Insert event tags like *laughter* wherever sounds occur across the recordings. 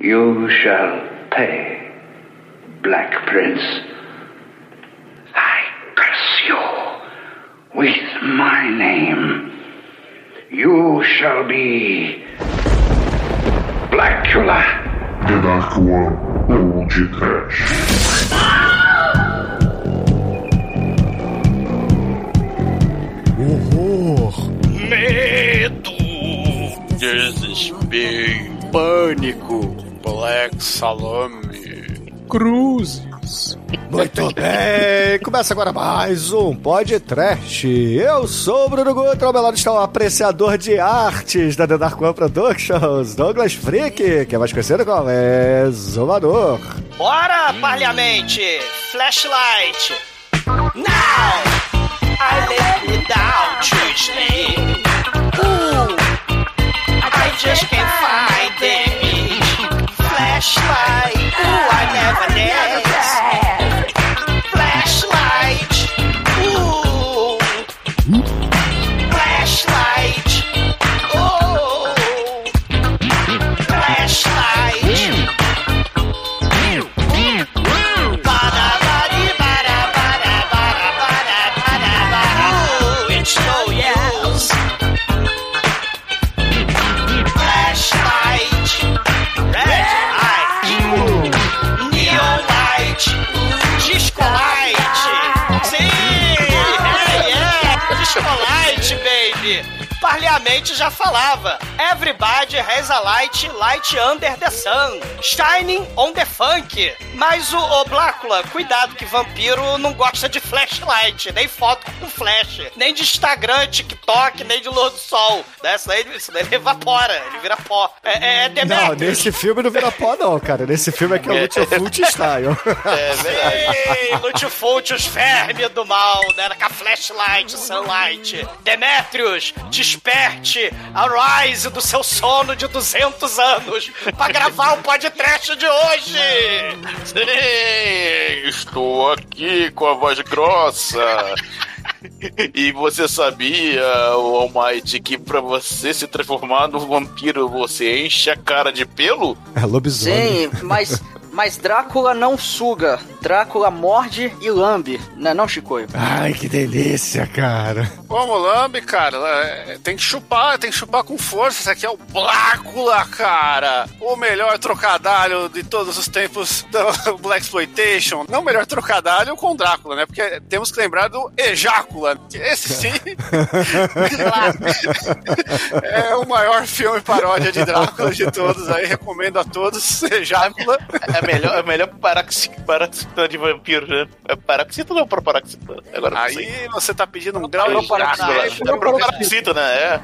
You shall pay, Black Prince. I curse you with my name. You shall be Blackula. The Dark One Old Trash. Horror. Medo, desespero, pânico, Black Salame, Cruzes. Muito bem, começa agora mais um podcast. Eu sou o Bruno Guto, meu lado está o apreciador de artes da The Dark One Productions, Douglas Freak, que é mais conhecido como Exumador. Bora, parliamente! Flashlight! Now! I live without you. Ooh, I just can't find it. Flashlight! Ooh, I never dance. Já falava. Everybody has a light, light under the sun. Shining on the funk. Mas o, o Blácula, cuidado que vampiro não gosta de flashlight, nem foto com flash, nem de Instagram, TikTok, nem de luz do sol. Né? Isso, daí, isso daí ele evapora, ele vira pó. É, é Não, Demetrius. nesse filme não vira pó não, cara. Nesse filme é que é o Lutfult Style. *laughs* É verdade. Sim, Lutifult, os vermes do mal, né? Com a flashlight, sunlight. Demetrius, desperte, arise do seu sono de 200 anos pra gravar o podcast de hoje. Sim, estou aqui com a voz grossa. E você sabia, o Almighty, que pra você se transformar no vampiro, você enche a cara de pelo? É lobisomem. Sim, mas, mas Drácula não suga. Drácula morde e lambe. Não é não, Chicoio? Ai, que delícia, cara. Como lambe, cara? É, Tem que chupar, tem que chupar com força. Isso aqui é o Blácula, cara. O melhor trocadilho de todos os tempos do *laughs* Black Exploitation. Não o melhor trocadilho com Drácula, né? Porque temos que lembrar do Ejácula. Esse sim *laughs* é o maior filme paródia de Drácula de todos aí. Recomendo a todos. Ejácula. É melhor, é melhor paraxi- paroxítona de vampiro, né? É paroxítona ou proparoxítona? Agora eu não sei. Aí você tá pedindo um grau de Drácula. Drácula. É proparoxítona, é.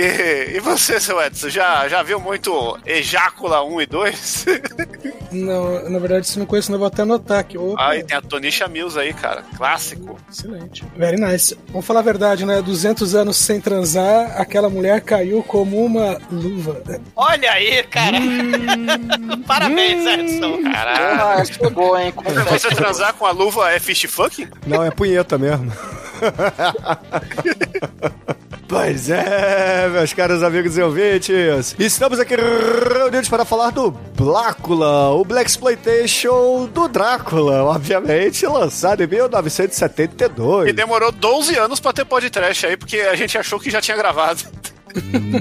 E, e você, seu Edson, já, já viu muito Ejácula 1 e 2? *laughs* Não, na verdade, se não conheço, não vou até anotar aqui. Opa, Aí tem a Tonisha Mills aí, cara. Clássico. excelente. Very nice. Vamos falar a verdade, né? 200 anos sem transar, aquela mulher caiu como uma luva. Olha aí, cara. *laughs* Parabéns, Edson. Caralho. Ah, chegou, hein? Pra você transar com a luva é fish fucking? Não, é punheta mesmo. *laughs* Pois é, meus caros amigos e ouvintes. Estamos aqui reunidos para falar do Blácula, o Black Exploitation do Drácula, obviamente, lançado em 1972. E demorou 12 anos pra ter podcast aí, porque a gente achou que já tinha gravado.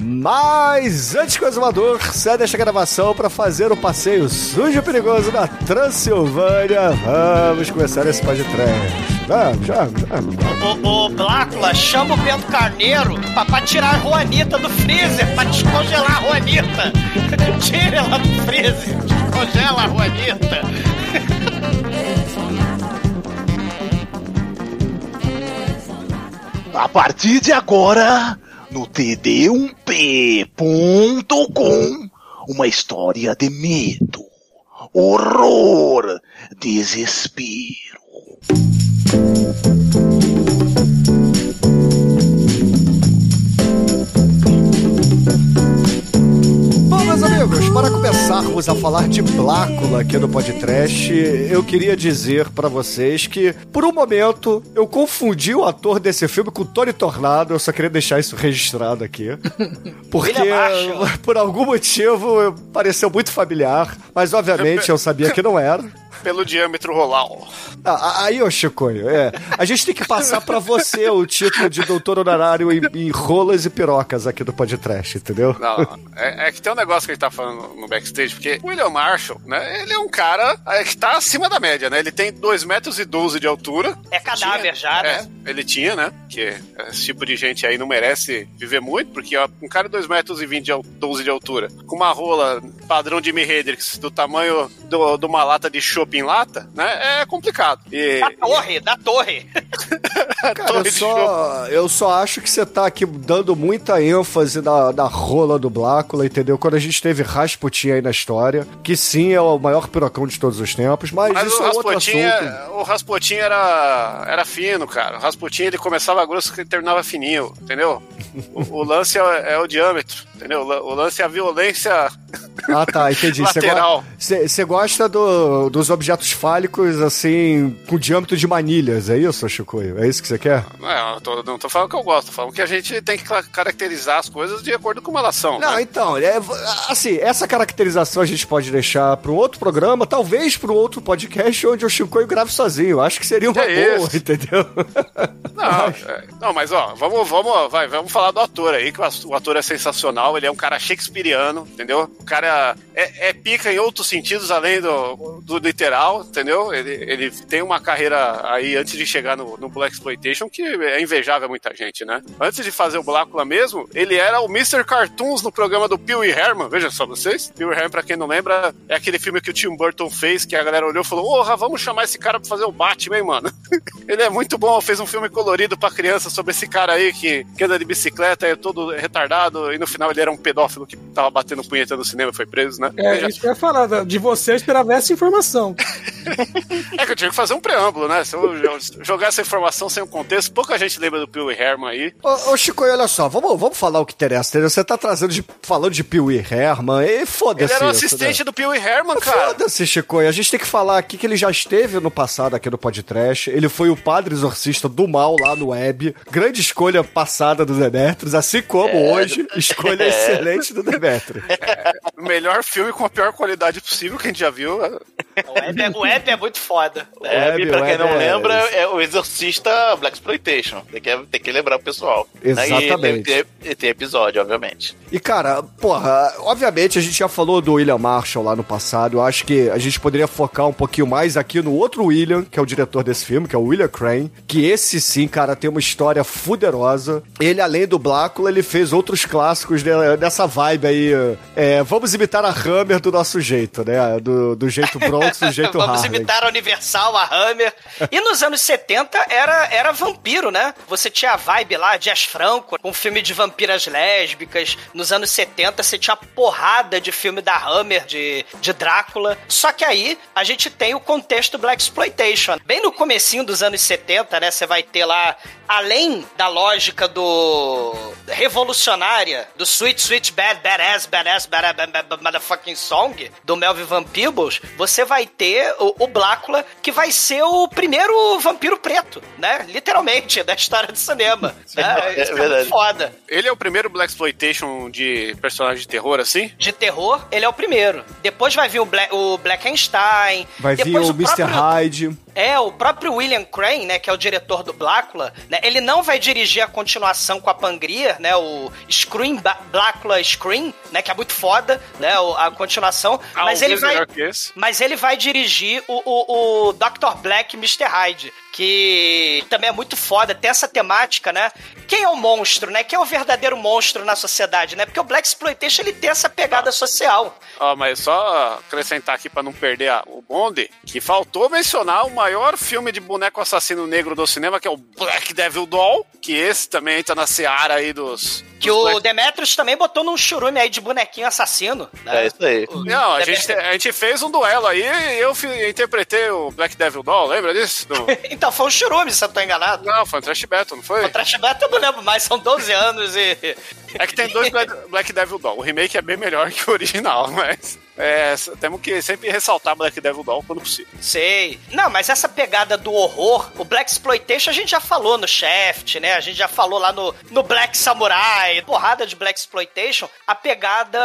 Mas antes que o exumador cede esta gravação para fazer o passeio sujo e perigoso na Transilvânia, vamos começar esse podcast. Vamos, vamos, vamos. vamos. O, o Blácula chama o Bento Carneiro pra, pra tirar a Juanita do freezer, pra descongelar a Juanita. *laughs* Tira ela do freezer, descongela a Juanita. A partir de agora, no td1p.com, uma história de medo, horror, desespero. Amigos, para começar voltarmos a falar de Blácula aqui no podcast, eu queria dizer pra vocês que, por um momento, eu confundi o ator desse filme com Tony Tornado. Eu só queria deixar isso registrado aqui. *laughs* Porque, *laughs* por algum motivo, pareceu muito familiar. Mas, obviamente, eu sabia que não era. Pelo diâmetro rolar. Ah, aí, ô Chicoio, é. A gente tem que passar pra você o título de doutor honorário em, em rolas e pirocas aqui do podcast, entendeu? Não, é, é que tem um negócio que a gente tá falando no backstage, porque o William Marshall, né, ele é um cara é, que tá acima da média, né? Ele tem 2 metros e 12 de altura. É cadáver já, né? É, ele tinha, né? Que esse tipo de gente aí não merece viver muito, porque ó, um cara de 2 metros e 20 de, al- 12 de altura, com uma rola padrão Jimi Hendrix, do tamanho do- de uma lata de chopp em lata, né? É complicado. E, Da torre, da torre. Cara, *laughs* eu torre de só, eu só acho que você tá aqui dando muita ênfase na, na rola do Blácula, entendeu? Quando a gente teve Rasputin aí na história, que sim é o maior pirocão de todos os tempos, mas, Mas isso o é outro Rasputin, assunto. é- o Rasputin era, era fino, cara. O Rasputin ele começava grosso e terminava fininho, entendeu? O, o lance é, é o diâmetro, entendeu? O lance é a violência Ah, tá, entendi. Você lateral. go- Você gosta do- dos objetos fálicos, assim, com diâmetro de manilhas, é isso, Chicoio? É isso que você quer? Não, é, eu tô, não tô falando que eu gosto, tô falando que a gente tem que caracterizar as coisas de acordo com como elas são. Não, né? então, é, assim, essa caracterização a gente pode deixar para um outro programa, talvez para um outro podcast onde o Chicoio grave sozinho. Acho que seria uma Que boa, isso? entendeu? Não, *laughs* é, não, mas ó, vamos, vamos, vai, vamos falar do ator aí, que o ator é sensacional, ele é um cara shakespeariano, entendeu? O cara é, é pica em outros sentidos além do, do literal, entendeu? Ele, ele tem uma carreira aí antes de chegar no, no Black Exploitation que é invejável a muita gente, né? Antes de fazer o Blácula mesmo, ele era o Mr. Cartoons no programa do Pee Wee Herman, veja só vocês. Pee Wee Herman, pra quem não lembra, é aquele filme que o Tim Burton fez, que a galera olhou e falou, porra, vamos chamar esse cara pra fazer o Batman, mano? *laughs* ele é muito bom, fez um filme colorido pra criança sobre esse cara aí que, que anda de bicicleta, é todo retardado, e no final ele era um pedófilo que tava batendo punheta no cinema foi preso, né? É, Veja isso que eu ia falar. De você eu esperava essa informação. É que eu tinha que fazer um preâmbulo, né? Se eu jo- jogar essa informação sem o contexto, pouca gente lembra do Pee Herman aí. Ô, ô Chico, olha só, vamos, vamos falar o que interessa? Você tá trazendo de, falando de Pee Herman, e foda-se Ele era o isso, assistente né? do Pee Herman, cara. Foda-se, Chico. A gente tem que falar aqui que ele já esteve no passado aqui no podcast. Ele foi o padre exorcista do mal lá no web. Grande escolha passada do Demetrius, assim como hoje, escolha *laughs* excelente do Demetrius. O melhor filme com a pior qualidade possível que a gente já viu. O web, é- o web é muito foda. O Web, pra quem Web não é- lembra, é o Exorcista Black Exploitation. Tem que, tem que lembrar o pessoal. Exatamente. E, e, e tem episódio, obviamente. E, cara, porra, obviamente a gente já falou do William Marshall lá no passado. Eu acho que a gente poderia focar um pouquinho mais aqui no outro William, que é o diretor desse filme, que é o William Crane. Que esse sim, cara, tem uma história fuderosa. Ele, além do Blácula, ele fez outros clássicos de- dessa vibe aí. É, vamos imitar a Hammer do nosso jeito, né? Do, do jeito Bronx, do jeito *laughs* Vamos Harley. imitar a Universal, a Hammer. E nos anos 70 era, era vampiro, né? Você tinha a vibe lá, Jazz Franco, com filme de vampiras lésbicas. Nos anos 70 você tinha porrada de filme da Hammer, de, de Drácula. Só que aí a gente tem o contexto Black Exploitation. Bem no comecinho dos anos 70, né? Você vai ter lá, além da lógica do revolucionária, do Sweet Sweet Bad Badass Badass Badass Bad, Bad, Bad, Motherfucking Song, do Melvin Van Peebles, você vai ter o, o Blácula, que vai ser o primeiro vampiro preto, né? Literalmente, *laughs* da história do cinema. né? é Isso verdade. muito foda. Ele é o primeiro Black Exploitation de personagem de terror, assim? De terror, ele é o primeiro. Depois vai vir o, Bla o Blackenstein. Vai vir depois o Mr. próprio- Hyde. É, o próprio William Crane, né, que é o diretor do Blácula, né, ele não vai dirigir a continuação com a Pangria, né, o Scream, Blácula Scream, né, que é muito foda, né, a continuação, Ah, mas um ele vai... Mas ele vai dirigir o, o, o Dr. Black Mr. Hyde, que também é muito foda, tem essa temática, né? Quem é o monstro, né? Quem é o verdadeiro monstro na sociedade, né? Porque o Black Exploitation, ele tem essa pegada social. Ó, mas só acrescentar aqui pra não perder a- o bonde, que faltou mencionar o maior filme de boneco assassino negro do cinema, que é o Black Devil Doll, que esse também entra na seara aí dos... Que dos o Black- Demetrius também botou num churume aí de bonequinho assassino. Né? É isso aí. O- Não, a gente, a gente fez um duelo aí e eu interpretei o Black Devil Doll, lembra disso? Do- *laughs* Então, foi um churume, se eu não tô enganado. Não, foi um Trash Battle, não foi? O Trash Battle eu não lembro mais, são 12 anos e... É que tem dois Black, Black Devil Doll. O remake é bem melhor que o original, mas. É, temos que sempre ressaltar Black Devil Doll quando possível. Sei. Não, mas essa pegada do horror, o Black Exploitation a gente já falou no Shaft, né? A gente já falou lá no, no Black Samurai, porrada de Black Exploitation. A pegada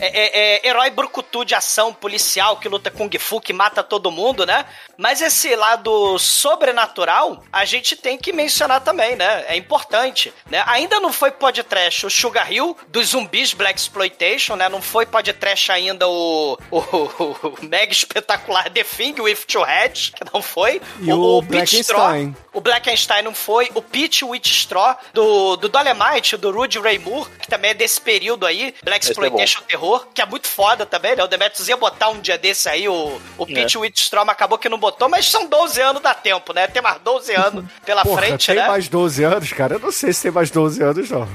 é, é- é herói brucutu de ação policial que luta Kung Fu, que mata todo mundo, né? Mas esse lado sobrenatural, a gente tem que mencionar também, né? É importante, né? Ainda não foi podcast o Sugar Hill dos zumbis Black Exploitation, né? Não foi podcast ainda o, o, o mega espetacular The Thing with Two Heads, que não foi. E o Pete Straw, Blackenstein. o Blackenstein não foi. O Pete Witch Straw do, do Dolemite, do Rudy Ray Moore, que também é desse período aí, Black é Exploitation Terror, que é muito foda também, né? O Demetrius ia botar um dia desse aí, o, o Pete Witch Straw, mas acabou que não botou, mas são 12 anos, dá tempo, né? Tem mais 12 anos pela Porra, frente, tem né? mais 12 anos, cara? Eu não sei se tem mais 12 anos, não.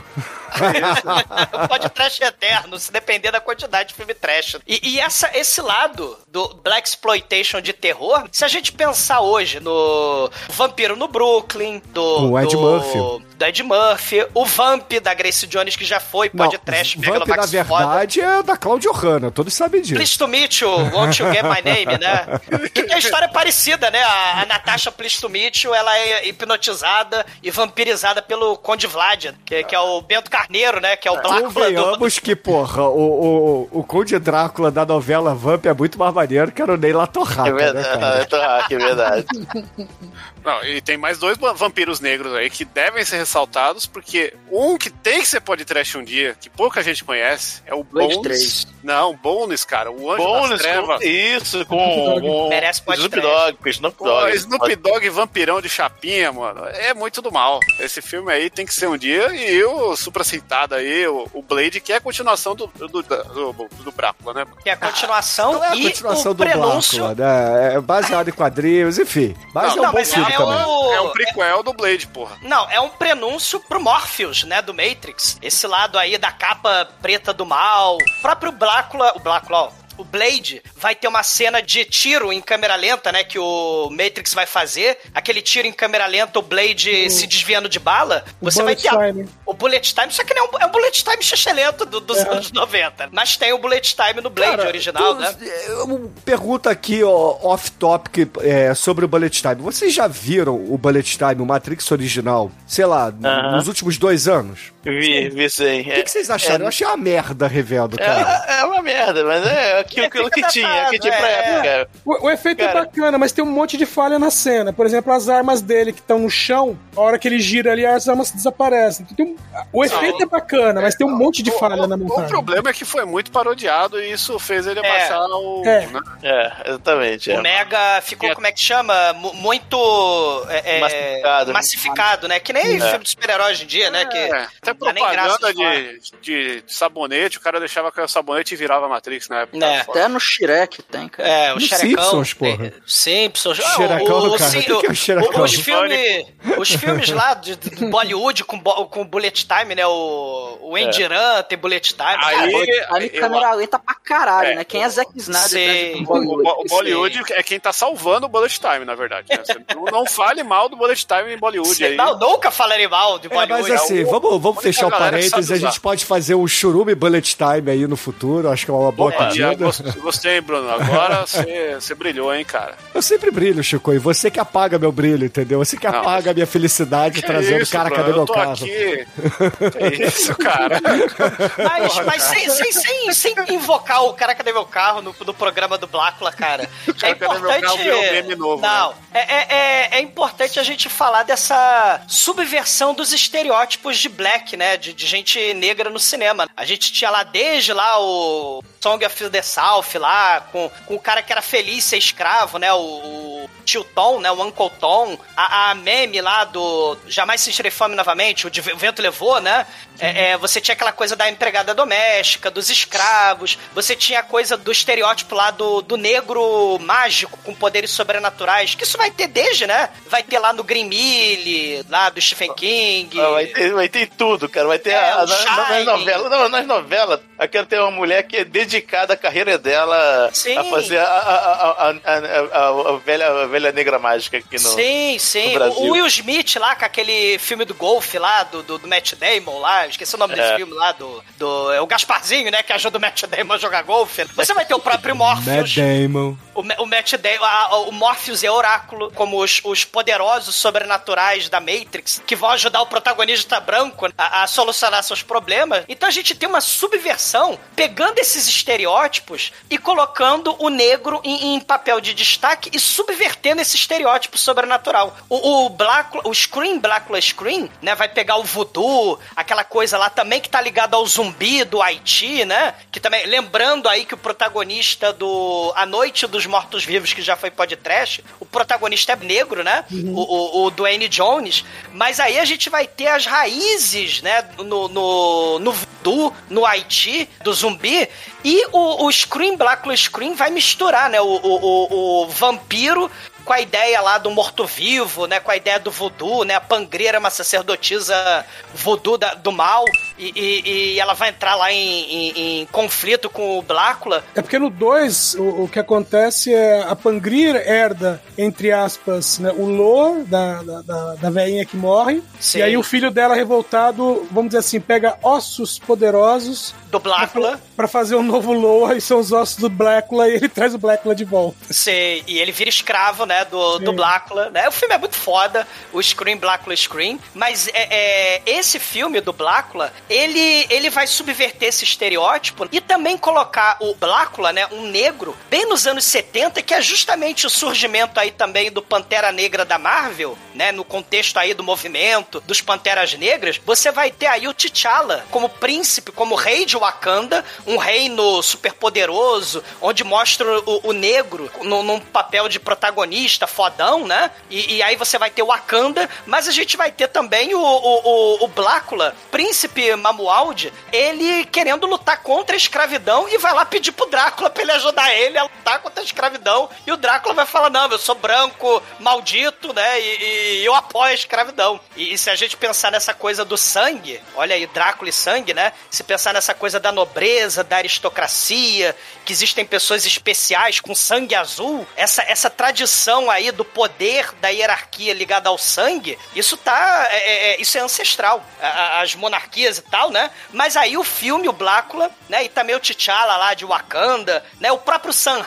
*laughs* Pode trash eterno, se depender da quantidade de filme trash. E, e essa, esse lado do Black Exploitation de terror, se a gente pensar hoje no Vampiro no Brooklyn, do. O Ed do, Murphy. Do Ed Murphy, o Vamp da Grace Jones, que já foi, pode trash, Vamp, na Megalovax foda. verdade, é da Claudio Hanna, todos sabem disso. Please to meet you, won't you get my name, né? Que tem a história parecida, né? A, a Natasha Please to meet you, ela é hipnotizada e vampirizada pelo Conde Vlad, que, que é o Bento Carneiro, né? Que é o Blácula do... Convenhamos que, porra, o, o, o Conde Drácula da novela Vamp é muito mais maneiro que era o Ney Latorraca, É né, verdade, é Torraca, é verdade. *laughs* Não, e tem mais dois va- vampiros negros aí que devem ser ressaltados, porque um que tem que ser pode trash um dia, que pouca gente conhece, é o Blade Bones. 3. Não, Bones, cara, o Anjo Bônus, das Trevas. com, isso, com, com Merece pode Snoop. Dogg, com Snoop Pô, Dogg. Snoop Dogg vampirão de chapinha, mano. É muito do mal. Esse filme aí tem que ser um dia. E o Supra citado aí, o, o Blade, que é a continuação do, do, do, do, do Brácula, né? Que é a continuação Não é a e continuação o do prenúncio... Blácula, né? É baseado em quadrinhos, enfim. Mas Não, é um não, bom mas filme é também. o- É um prequel do Blade, porra. Não, é um prenúncio pro Morpheus, né, do Matrix. Esse lado aí da capa preta do mal. O próprio Blácula, o Blácula, ó, o Blade vai ter uma cena de tiro em câmera lenta, né, que o Matrix vai fazer. Aquele tiro em câmera lenta, o Blade se desviando de bala. O Você vai ter time. o bullet time, só que não é um, é um bullet time xixelento do- dos É. anos 90. Mas tem o bullet time no Blade Cara, original, tu- né? eu- Pergunta aqui, ó, off-topic, é, sobre o Bullet Time. Vocês já viram o Bullet Time, o Matrix original, sei lá, n- Aham. nos últimos dois anos? Vi, vi sim. O que, que vocês acharam? Eu achei uma merda revendo, É, cara. é uma merda, mas é aquilo, aquilo que tinha, que tinha pra É. época. O, o efeito Cara. é bacana, mas tem um monte de falha na cena. Por exemplo, as armas dele que estão no chão, a hora que ele gira ali, as armas desaparecem. Então, um- o efeito é bacana, mas tem um monte de falha na O, o montagem. problema é que foi muito parodiado e isso fez ele É. abaixar o. É. né? É, exatamente. O É. Mega ficou, É. como é que chama? Mu- Muito. é, é, Massificado. massificado, né? Que nem É. filme de super-herói hoje em dia, né? Que É, até não dá nem graça propaganda de de, de sabonete, o cara deixava com o sabonete e virava Matrix na época. É. Até no Shrek tem, cara. É, o No Xerecão. Simpsons, porra. é, Simpsons. Ah, Xerecão, o, o, cara. sim, O que é o Xerecão? Os filmes, os filmes lá de, de Bollywood com, com Bullet Time, né? O, o Endiran tem Bullet Time. Aí, cara, eu- câmera lenta pra caralho, É. né? Quem é Zack Snyder? Né, O, Bollywood? Bo- o Bollywood é quem tá salvando o Bullet Time, na verdade. né? Não, fale mal do Bullet Time em Bollywood aí. não, nunca falarei mal de É, Bollywood. mas assim, o- vamos, vamos fechar o parênteses. A gente pode fazer um churume bullet time aí no futuro. Acho que é uma boa pedida. Gost- gostei, Bruno. Agora você brilhou, hein, cara. Eu sempre brilho, Chico. E você que apaga meu brilho, entendeu? Você que Não. apaga a minha felicidade Que trazendo, isso, cara, Bruno? cadê eu meu carro? aqui. Que isso, cara. Mas, mas sem, sem, sem, sem invocar o cara cadê meu carro no, no programa do Blácula, cara. *laughs* É Cara, Cadê Meu importante. Carro novo, Não, né? é, é, é, é importante a gente falar dessa subversão dos estereótipos de black, né? De, de gente negra no cinema. A gente tinha lá desde lá o Song of the South lá, com, com o cara que era feliz ser escravo, né? O, o tio Tom, né? O Uncle Tom. A, a meme lá do Jamais Sentirei Fome Novamente, o, de, o Vento Levou, né? É, é, você tinha aquela coisa da empregada doméstica, dos escravos, você tinha a coisa do estereótipo lá do, do negro mágico com poderes sobrenaturais, que isso vai ter desde, né? Vai ter lá no Green Mille, lá do Stephen King. Vai, ter, vai ter tudo, cara. Vai ter É, a- a- na- nas novelas. Não, nas novelas, eu quero ter uma mulher que é dedicada à carreira dela Sim. a fazer a, a, a, a, a- a- a velha a velha negra mágica aqui no. sim, sim. no Brasil. O Will Smith lá, com aquele filme do golfe lá, do, do, do Matt Damon lá, esqueci o nome desse É. filme lá, do, do. É o Gasparzinho, né? Que ajuda o Matt Damon a jogar golfe. Você vai ter o próprio Morpheus. Damon. O, o Matt Damon, a- a- o Morpheus e a Oráculo, como os, os poderosos sobrenaturais da Matrix, que vão ajudar o protagonista branco a, a solucionar seus problemas. Então a gente tem uma subversão pegando esses estereótipos e colocando o negro em, em papel de destaque e subvertendo esse estereótipo sobrenatural. O, o Black, o Scream, Blackula Scream, né, vai pegar o voodoo, aquela coisa lá também que tá ligado ao zumbi do Haiti, né? Que também, lembrando aí que o protagonista do A Noite dos Mortos-Vivos, que já foi podcast, o protagonista é negro, né? O, o, o Dwayne Jones. Mas aí a gente vai ter as raízes, né? No, no, no voodoo, no Haiti, do zumbi. E o, o Scream, Blackula Scream, vai misturar, né? O, o, o, o vampiro com a ideia lá do morto-vivo, né? Com a ideia do voodoo, né? A Pangreira é uma sacerdotisa voodoo da- do mal e, e- e ela vai entrar lá em, em- em conflito com o Blácula. É porque no 2, o, o que acontece é a Pangrir herda, entre aspas, né, o lore da, da, da, da velhinha que morre. Sim. E aí o filho dela, revoltado, vamos dizer assim, pega ossos poderosos Do Blácula. pra fazer um novo lore, e são os ossos do Blácula, e ele traz o Blácula de volta. Sei, e ele vira escravo, né, do, do Sim. Blácula, né? O filme é muito foda, o Scream, Blácula Scream, mas é, é, esse filme do Blácula, ele, ele vai subverter esse estereótipo e também colocar o Blácula, né, um negro, bem nos anos 70, que é justamente o surgimento aí também do Pantera Negra da Marvel, né, no contexto aí do movimento dos Panteras Negras, você vai ter aí o T'Challa como príncipe, como rei de Wakanda, um reino superpoderoso, onde mostra o, o negro no- num papel de protagonista fodão, né? E, e aí você vai ter o Wakanda, mas a gente vai ter também o, o, o, o Blácula, príncipe Mamualdi, ele querendo lutar contra a escravidão e vai lá pedir pro Drácula pra ele ajudar ele a lutar contra a escravidão. E o Drácula vai falar: não, eu sou branco, maldito, né? E, e eu apoio a escravidão. E, e se a gente pensar nessa coisa do sangue, olha aí, Drácula e sangue, né? Se pensar nessa coisa da nobreza, da aristocracia, que existem pessoas especiais com sangue azul, essa, essa tradição aí do poder da hierarquia ligada ao sangue, isso tá. é- é- é- isso é ancestral. As monarquias e tal, né? Mas aí o filme, o Blácula, né? E também o T'Challa lá de Wakanda, né? O próprio Sanha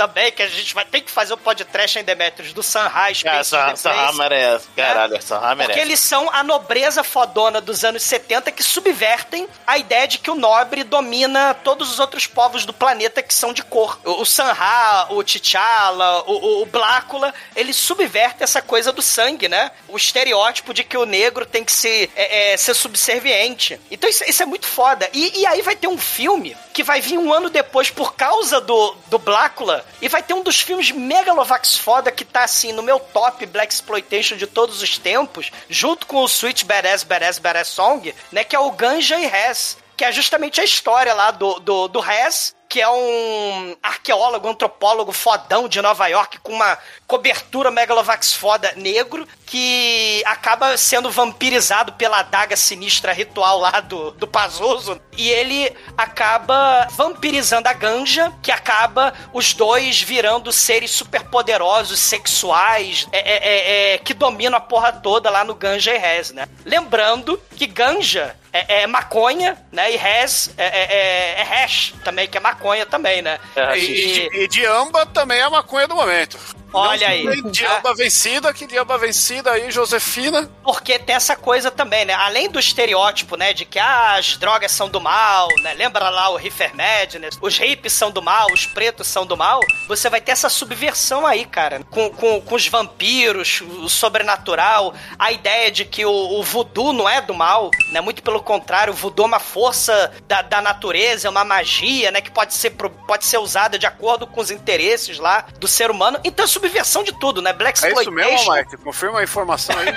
também, que a gente vai ter que fazer o podcast em Demetrius do Sanha Space essa, in the essa Place. merece. Caralho, essa Porque merece. eles são a nobreza fodona dos anos 70 que subvertem a ideia de que o nobre domina todos os outros povos do planeta que são de cor. O, o Sanha, o T'Challa, o, o, o Blácula, eles subvertem essa coisa do sangue, né? O estereótipo de que o negro tem que ser, é, é, ser subserviente. Então isso, isso é muito foda. E, e aí vai ter um filme que vai vir um ano depois por causa do, do Blácula e vai ter um dos filmes Megalovax foda que tá assim no meu top Black Exploitation de todos os tempos, junto com o Sweet Badass Badass Badass Song, né, que é o Ganja e Hess, que é justamente a história lá do, do, do Hess, que é um arqueólogo, antropólogo fodão de Nova York com uma cobertura Megalovax foda negro que acaba sendo vampirizado pela adaga sinistra ritual lá do, do Pazuzu e ele acaba vampirizando a Ganja, que acaba os dois virando seres superpoderosos, sexuais, é, é, é, é, que dominam a porra toda lá no Ganja e Rez, né? Lembrando que Ganja é, é maconha, né? E Rez é, é, é, é hash também, que é maconha também, né? E, e, e de amba também é a maconha do momento. Olha aí. tem De amba vencida, que de amba vencida aí, Josefina. Porque tem essa coisa também, né? Além do estereótipo, né? De que ah, as drogas são do mal, né? Lembra lá o Reefer Madness? Os hippies são do mal, os pretos são do mal. Você vai ter essa subversão aí, cara. Com, com, com os vampiros, o sobrenatural. A ideia de que o, o voodoo não é do mal, né? Muito pelo contrário, o voodoo é uma força da, da natureza, é uma magia, né? Que pode ser, pode ser usada de acordo com os interesses lá do ser humano. Então é subversão de tudo, né? Black É isso mesmo, Exploitation. Mike? Confirma a informação aí.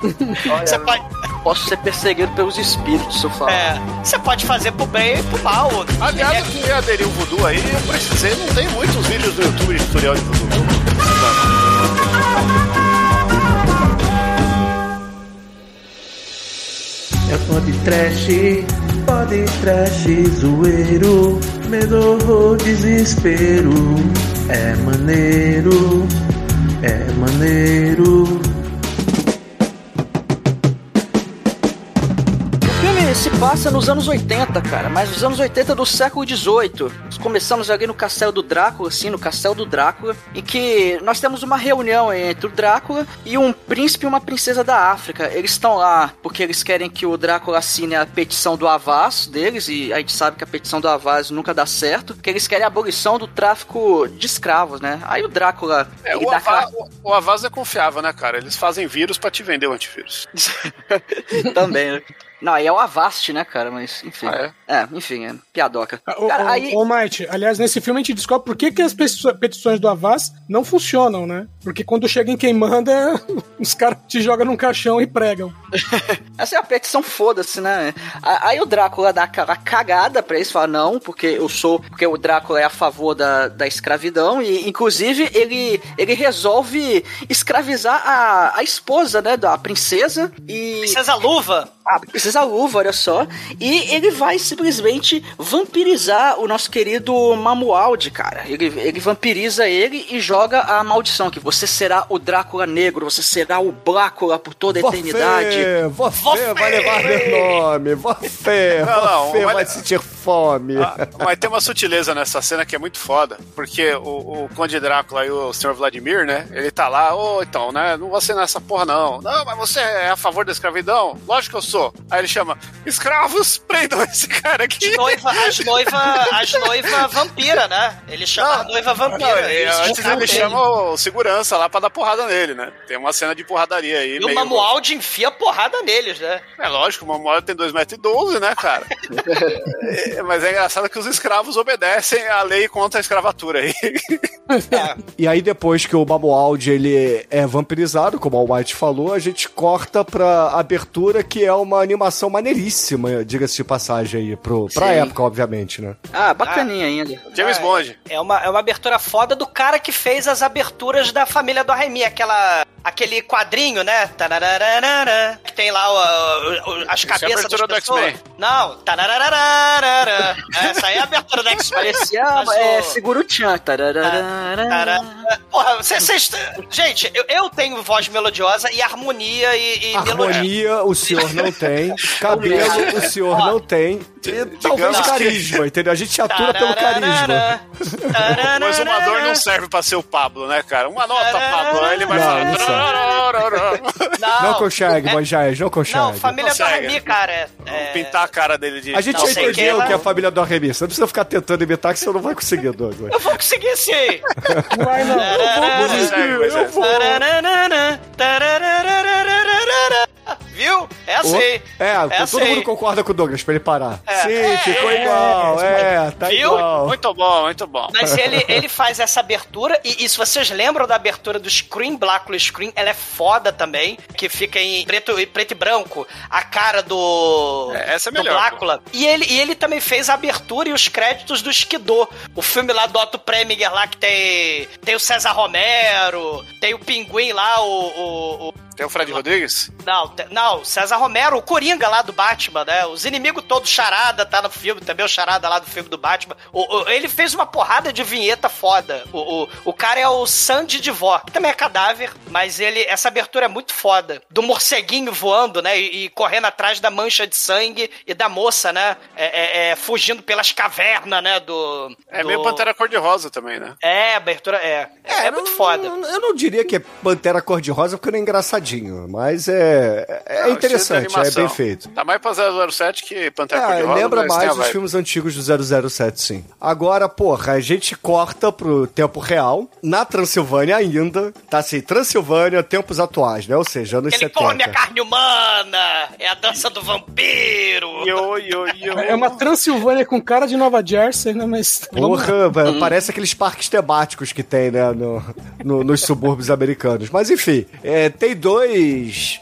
*laughs* Você pode... Posso ser perseguido pelos espíritos se eu falar. É, você pode fazer pro bem e pro mal. Aliás, É- eu queria aderir o voodoo aí, eu precisei, não tem muitos vídeos no YouTube de tutorial de voodoo. É pode trash, pode trash, zoeiro, medo desespero. É maneiro, é maneiro. Filme se passa nos anos 80, cara, mas nos anos 80 do século 18. Nós começamos ali no castelo do Drácula, assim, no castelo do Drácula, em que nós temos uma reunião entre o Drácula e um príncipe e uma princesa da África. Eles estão lá porque eles querem que o Drácula assine a petição do Avaz deles, e a gente sabe que a petição do Avaz nunca dá certo, que eles querem a abolição do tráfico de escravos, né? Aí o Drácula, É, o, dá Ava, aquela... o, o Avaz é confiável, né, cara? Eles fazem vírus pra te vender o antivírus. *laughs* *laughs* Também, né? Não, aí é o Avast, né, cara? Mas, enfim. Ah, é? Enfim, é piadoca. Ô, Cara, ô, aí... Might, aliás, nesse filme a gente descobre por que, que as petições do Avaz não funcionam, né? Porque quando chega em quem manda, *laughs* os caras te jogam num caixão e pregam. *laughs* Essa é a petição, foda-se, né? Aí o Drácula dá aquela cagada pra eles, fala, não, porque eu sou. Porque o Drácula é a favor da, da escravidão, e inclusive ele, ele resolve escravizar a, a esposa, né? Da princesa e. Princesa Luva. A princesa Luva, olha só. E ele vai simplesmente vampirizar o nosso querido Mamualdi, cara. Ele, ele vampiriza ele e joga a maldição: que você será o Drácula negro, você será o Blácula por toda a eternidade. Você, você vai levar meu nome. Você, Não, não, você olha- vai sentir fome. Ah, mas tem uma sutileza nessa cena que é muito foda, porque o, o Conde Drácula e o Sr. Vladimir, né? Ele tá lá, ô, então, né? Não vou assinar essa porra, não. Não, mas você é a favor da escravidão? Lógico que eu sou. Aí ele chama, escravos, prendam esse cara aqui. As noiva, as noiva, as noiva vampira, né? Ele chama a noiva vampira. Não, ele- antes descobrem ele chama o segurança lá pra dar porrada nele, né? Tem uma cena de porradaria aí. E o meio- Mamualdi enfia porrada neles, né? É lógico, o Mamualdi tem 2,12m, né, cara? *laughs* É, mas é engraçado que os escravos obedecem à lei contra a escravatura aí. E aí, depois que o Mamualdi ele é vampirizado, como o White falou, a gente corta pra abertura, que é uma animação maneiríssima, diga-se de passagem aí, pro, pra Sim. época, obviamente, né? Ah, bacaninha ainda. James Ah, Bond. É uma, é uma abertura foda do cara que fez as aberturas da família do Arremi, aquela. Aquele quadrinho, né? Que tem lá o- o- o- as Isso é cabeças das abertura do pessoas. X-Men. Não, tararararara. Essa aí é a abertura do X-Men. Parecia Mas é, o- seguro tchan. Tará. Porra, vocês. Gente, eu, eu tenho voz melodiosa e harmonia e, e melodia. Harmonia o senhor não tem, cabelo o senhor Ó, não tem, e talvez que- carisma, entendeu? A gente atura pelo carisma. O exumador não serve pra ser o Pablo, né, cara? Uma nota, Pablo. Aí ele vai Não, falar. Não Não, consegue, é- Moisés, não consegue. Não, família do. Arremi, cara. é- é- Pintar a cara dele de. A gente Não, já que entendeu ela- que é a família do Arremis. Você não precisa ficar tentando imitar que você não vai conseguir, Douglas. Eu vou conseguir sim! Não vai, não. Não consegue, mas é. Tarararara, tararararararara. Viu? É assim. É, É todo assim. mundo concorda com o Douglas pra ele parar. É. Sim, É, ficou é, igual, é, tá Viu? igual. Muito bom, muito bom. Mas ele, ele faz essa abertura, e, e se vocês lembram da abertura do Scream, Blácula Scream, ela é foda também, que fica em preto, e preto e branco, a cara do, É, essa é do melhor, Blácula. E ele, e ele também fez a abertura e os créditos do Skidô, o filme lá do Otto Preminger lá, que tem, tem o César Romero, tem o Pinguim lá, o... o- o- Tem o Fred Rodrigues? não, te- não, César Romero, o Coringa lá do Batman, né? Os inimigos todos, Charada tá no filme, também o Charada lá do filme do Batman. O- o- ele fez uma porrada de vinheta foda. O, o, o cara é o Sandy de Vó, que também é cadáver, mas ele essa abertura é muito foda. Do morceguinho voando, né? E, e correndo atrás da mancha de sangue e da moça, né? É, é- é, fugindo pelas cavernas, né? Do. É do- meio Pantera Cor-de-Rosa também, né? É, abertura é. É, é muito foda. Eu, eu não diria que é Pantera Cor-de-Rosa porque não é engraçadinho, mas é, é É, de interessante, é bem feito. Tá mais pra 007 que Pantera É, Cor-de-Rosa. lembra mais dos filmes antigos do 007, sim. Agora, porra, a gente corta pro tempo real, na Transilvânia ainda, tá assim, Transilvânia, tempos atuais, né? Ou seja, anos Ele 70. come a carne humana! É a dança do vampiro! Yo, yo, yo. É uma Transilvânia com cara de Nova Jersey, né? Mas. Porra, parece aqueles parques temáticos que tem, né, no, no- nos subúrbios americanos. Mas enfim, é, tem dois dois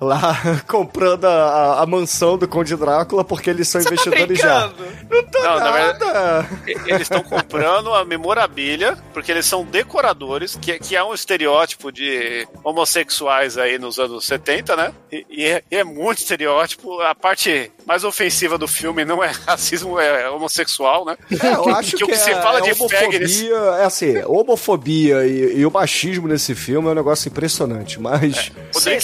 Lá *laughs* comprando a, a- a mansão do Conde Drácula porque eles são Você tá investidores já. brincando? Não tô Não, na nada. Eles estão comprando a memorabilia, porque eles são decoradores, que, que é um estereótipo de homossexuais aí nos anos 70, né? E, e é, e é muito estereótipo. A parte mais ofensiva do filme não é *laughs* racismo, é homossexual, né? É, eu acho que, o que se é, fala é de homofobia, é assim, homofobia e, e o machismo nesse filme é um negócio impressionante, mas... O Sim, Drake-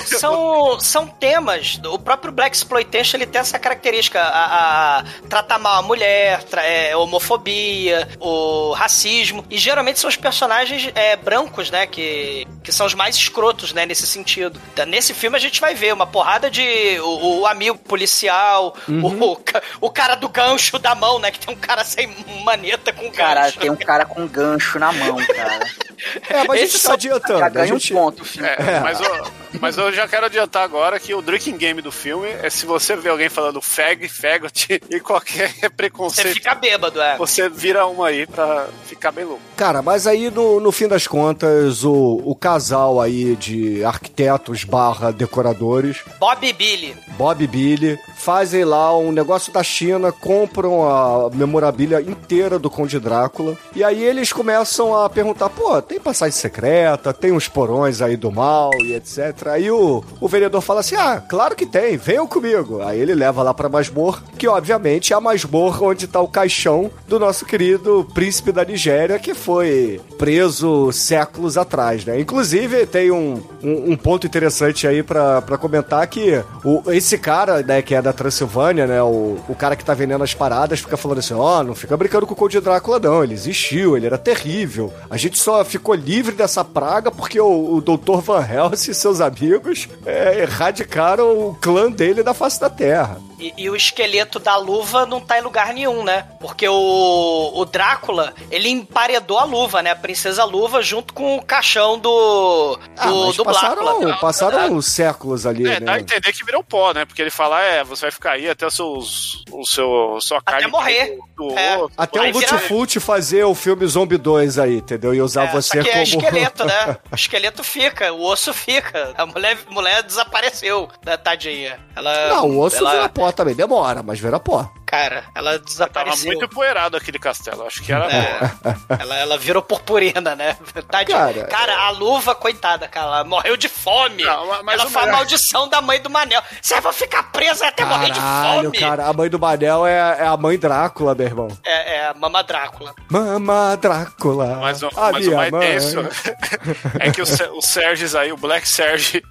são, *laughs* são, são temas. O próprio Black Exploitation ele tem essa característica: a, a- tratar mal a mulher, tra- é, homofobia, o racismo. E geralmente são os personagens é, brancos, né? Que, que são os mais escrotos, né? Nesse sentido. Então, Nesse filme a gente vai ver uma porrada de. O, o amigo policial, o, o, o cara do gancho da mão, né? Que tem um cara sem maneta com gancho. Cara, tem um cara com gancho na mão, cara. *laughs* É, mas a gente Esses tá adiantando. Já ganha gente... um ponto, filho. É, Mas, eu, mas eu já quero adiantar agora que o drinking game do filme é se você vê alguém falando fag, fagot *laughs* e qualquer Você preconceito, fica bêbado, é. você vira uma aí pra ficar bem louco. Cara, mas aí no, no fim das contas, o, o casal aí de arquitetos barra decoradores, Bob e Billy. Bob e Billy, fazem lá um negócio da China, compram a memorabilia inteira do Conde Drácula, e aí eles começam a perguntar, pô, tem passagem secreta, tem uns porões aí do mal e etc. Aí o, o vereador fala assim, ah, claro que tem, venham comigo. Aí ele leva lá pra masmorra, que obviamente é a masmorra onde tá o caixão do nosso querido príncipe da Nigéria, que foi preso séculos atrás, né? Inclusive, tem um, um, um ponto interessante aí pra comentar que o, esse cara, né, que é da Transilvânia, né, o, o cara que tá vendendo as paradas, fica falando assim, ó, não fica brincando com o Conde Drácula não, ele existiu, ele era terrível. A gente só ficou livre dessa praga porque o, o Dr. Van Helsing e seus amigos é, erradicaram o clã dele da face da Terra. E, e o esqueleto da luva não tá em lugar nenhum, né? Porque o, o Drácula, ele emparedou a luva, né? A princesa luva junto com o caixão do, do, Ah, mas do passaram, Blácula. passaram séculos ali, É, dá a né? entender que virou pó, né? Porque ele fala, é, você vai ficar aí até os seus, o seu, sua carne morrer. do, do É. Até Aí o vira- Lutfut fazer o filme Zombie 2 aí, entendeu? E usar É, você só que como... é esqueleto, né? *laughs* O esqueleto fica, o osso fica. A mulher, mulher desapareceu, né, tadinha. Ela, Não, o osso ela, vira pó também, demora, mas vira pó. Cara, ela Tava desapareceu. muito empoeirado aquele castelo. Acho que era. É, *laughs* ela, ela virou purpurina, né? *laughs* Tadinha. Cara, Cara, a luva, coitada, cara, ela morreu de fome. Não, ela foi a melhor- maldição da mãe do Manel. Você vai ficar presa até morrer de Caralho, fome. cara, a mãe do Manel é, é a mãe Drácula, meu irmão. É, é a Mama Drácula. Mama Drácula. Mas, o, a mas o mais mãe. tenso *laughs* é que o, o Serges aí, o Black Serge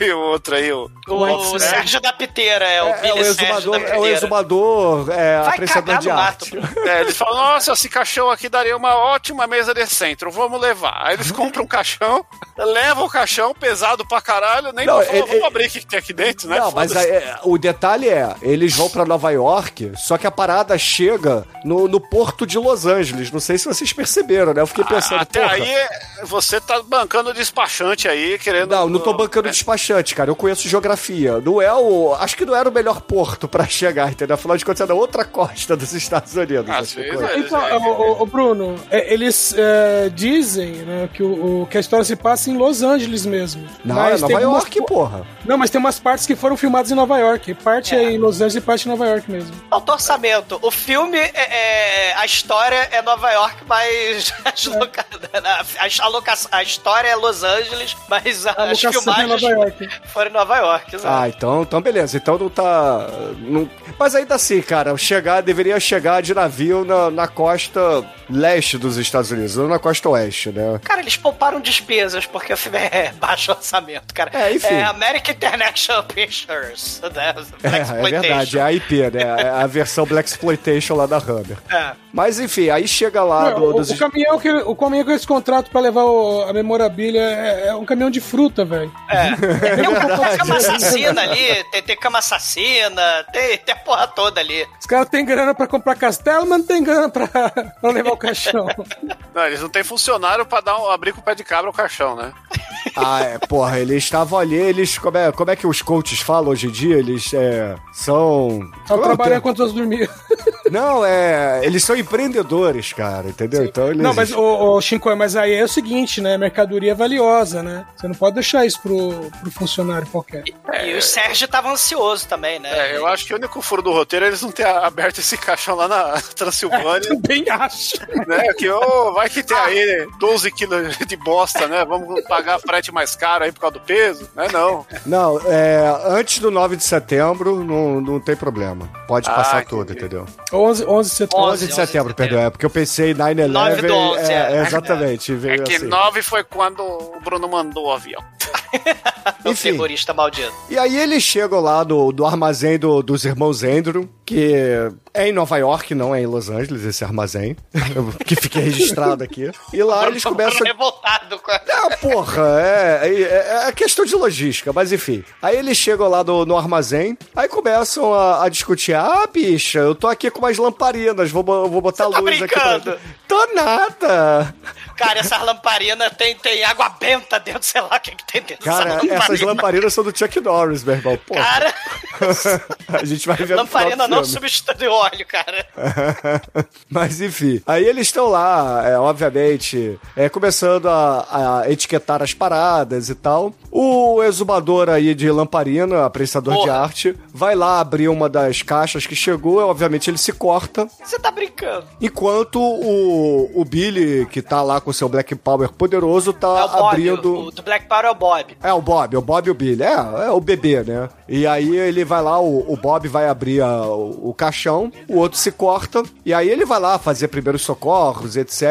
e o outro aí, o. O, o Sérgio da Piteira, é, o É, é o Sérgio exumador, é o exumador, é, Vai apreciador cagar de no arte. *laughs* É, eles falam, nossa, esse caixão aqui daria uma ótima mesa de centro, vamos levar. Aí eles compram um caixão, *laughs* levam o caixão pesado pra caralho, nem Não, falam, ele- vamos abrir o que tem aqui dentro, né? Não, mas Foda-se. é, o detalhe é, eles vão pra Nova York, só que a parada chega no, no porto de Los Angeles. Não sei se vocês perceberam, né? Eu fiquei pensando, Até porra, aí, você tá bancando despachante aí, querendo... Não, não tô bancando despachante, cara. Eu conheço geografia. Não é o. Acho que não era o melhor porto pra chegar, entendeu? Afinal de contas, é da outra costa dos Estados Unidos. Às essa vezes, coisa. é. Então, o, o- o Bruno, é, eles é, dizem né, que, o, o- que a história se passa em Los Angeles mesmo. Não, Mas é tem Nova algumas York, po- porra. Não, mas tem umas partes que foram filmadas em Nova York. Parte é em Los Angeles e parte em Nova York mesmo. Falta orçamento. O filme, é, é- a história é Nova York, mas *laughs* as loca- a, a loca- a história é Los Angeles, mas A as é filmagens Nova York. foram em Nova York. exato. Ah, então, então beleza. Então não tá. não- Mas ainda assim, cara, chegar, deveria chegar de navio na, na costa leste dos Estados Unidos, não na costa oeste, né? Cara, eles pouparam despesas porque o filme é *laughs* baixo orçamento, cara. É, enfim. American International *laughs* Pictures. Né? É, é verdade, é a IP, né? É a versão Black Exploitation lá da Hammer. É. Mas enfim, aí chega lá Não, do, o, dos. o caminhão que, o caminhão que eles contratam pra levar o- a memorabilia é, é um caminhão de fruta, velho. É. Tem, um, tem cama *laughs* assassina ali, tem, tem cama assassina, tem, tem a porra toda ali. Os caras têm grana pra comprar castelo, mas não tem grana pra, *laughs* pra levar o caixão. *laughs* Não, eles não têm funcionário pra dar um, abrir com o pé de cabra o caixão, né? *laughs* Ah, é, porra, eles estavam ali, eles. Como é, como é que os coaches falam hoje em dia? Eles é, são. Só é termo? enquanto os dormiam. Não, é. Eles são empreendedores, cara, entendeu? Então eles. Não, mas, ô, ô Shinko, mas aí é o seguinte, né? Mercadoria valiosa, né? Você não pode deixar isso pro, pro funcionário qualquer. E o Sérgio tava ansioso também, né? É, eu acho que o único furo do roteiro é eles não terem aberto esse caixão lá na *laughs* Transilvânia. Também acho. né? Que ô, vai que tem aí 12 quilos de bosta, né? Vamos pagar frete mais caro aí por causa do peso. Não é não. Não, é, antes do 9 de setembro não, não tem problema. Pode Ah, passar entendi. tudo, entendeu? 11, 11 de setembro. 11 de setembro, perdão. É porque eu pensei 9-11. 9 do 11, é, é. é, exatamente. É veio que assim. 9 foi quando o Bruno mandou o avião. *laughs* O Enfim. terrorista maldito. E aí eles chegam lá do, do armazém do- dos irmãos Andrew, que é em Nova York, não é em Los Angeles, esse armazém, *laughs* que fica registrado aqui. E lá eles começam... revoltado com a... Ah, porra, é, é, é questão de logística, mas enfim. Aí eles chegam lá no, no armazém, aí começam a, a discutir. Ah, bicha, eu tô aqui com umas lamparinas, vou, vou botar Você tá luz aqui pra... brincando? Tô nada! Cara, essas lamparinas tem, tem água benta dentro, sei lá o que, que tem dentro Cara, lamparina. essas lamparinas são do Chuck Norris, meu irmão. Pô, Cara, *laughs* a gente vai ver lamparina não filme. substitui óleo, cara. *laughs* Mas enfim, aí eles estão lá, é, obviamente, é, começando a, a etiquetar as paradas e tal. O exumador aí de lamparina, apreciador de arte, vai lá abrir uma das caixas que chegou, obviamente ele se corta, Você tá brincando. enquanto o, o Billy, que tá lá com seu Black Power poderoso, tá É Bob, abrindo... o, o do Black Power é o Bob. É, o Bob, o Bob e o Billy. É, é o bebê, né? E aí ele vai lá, o, o Bob vai abrir a- o, o caixão, o outro se corta, e aí ele vai lá fazer primeiros socorros, etc.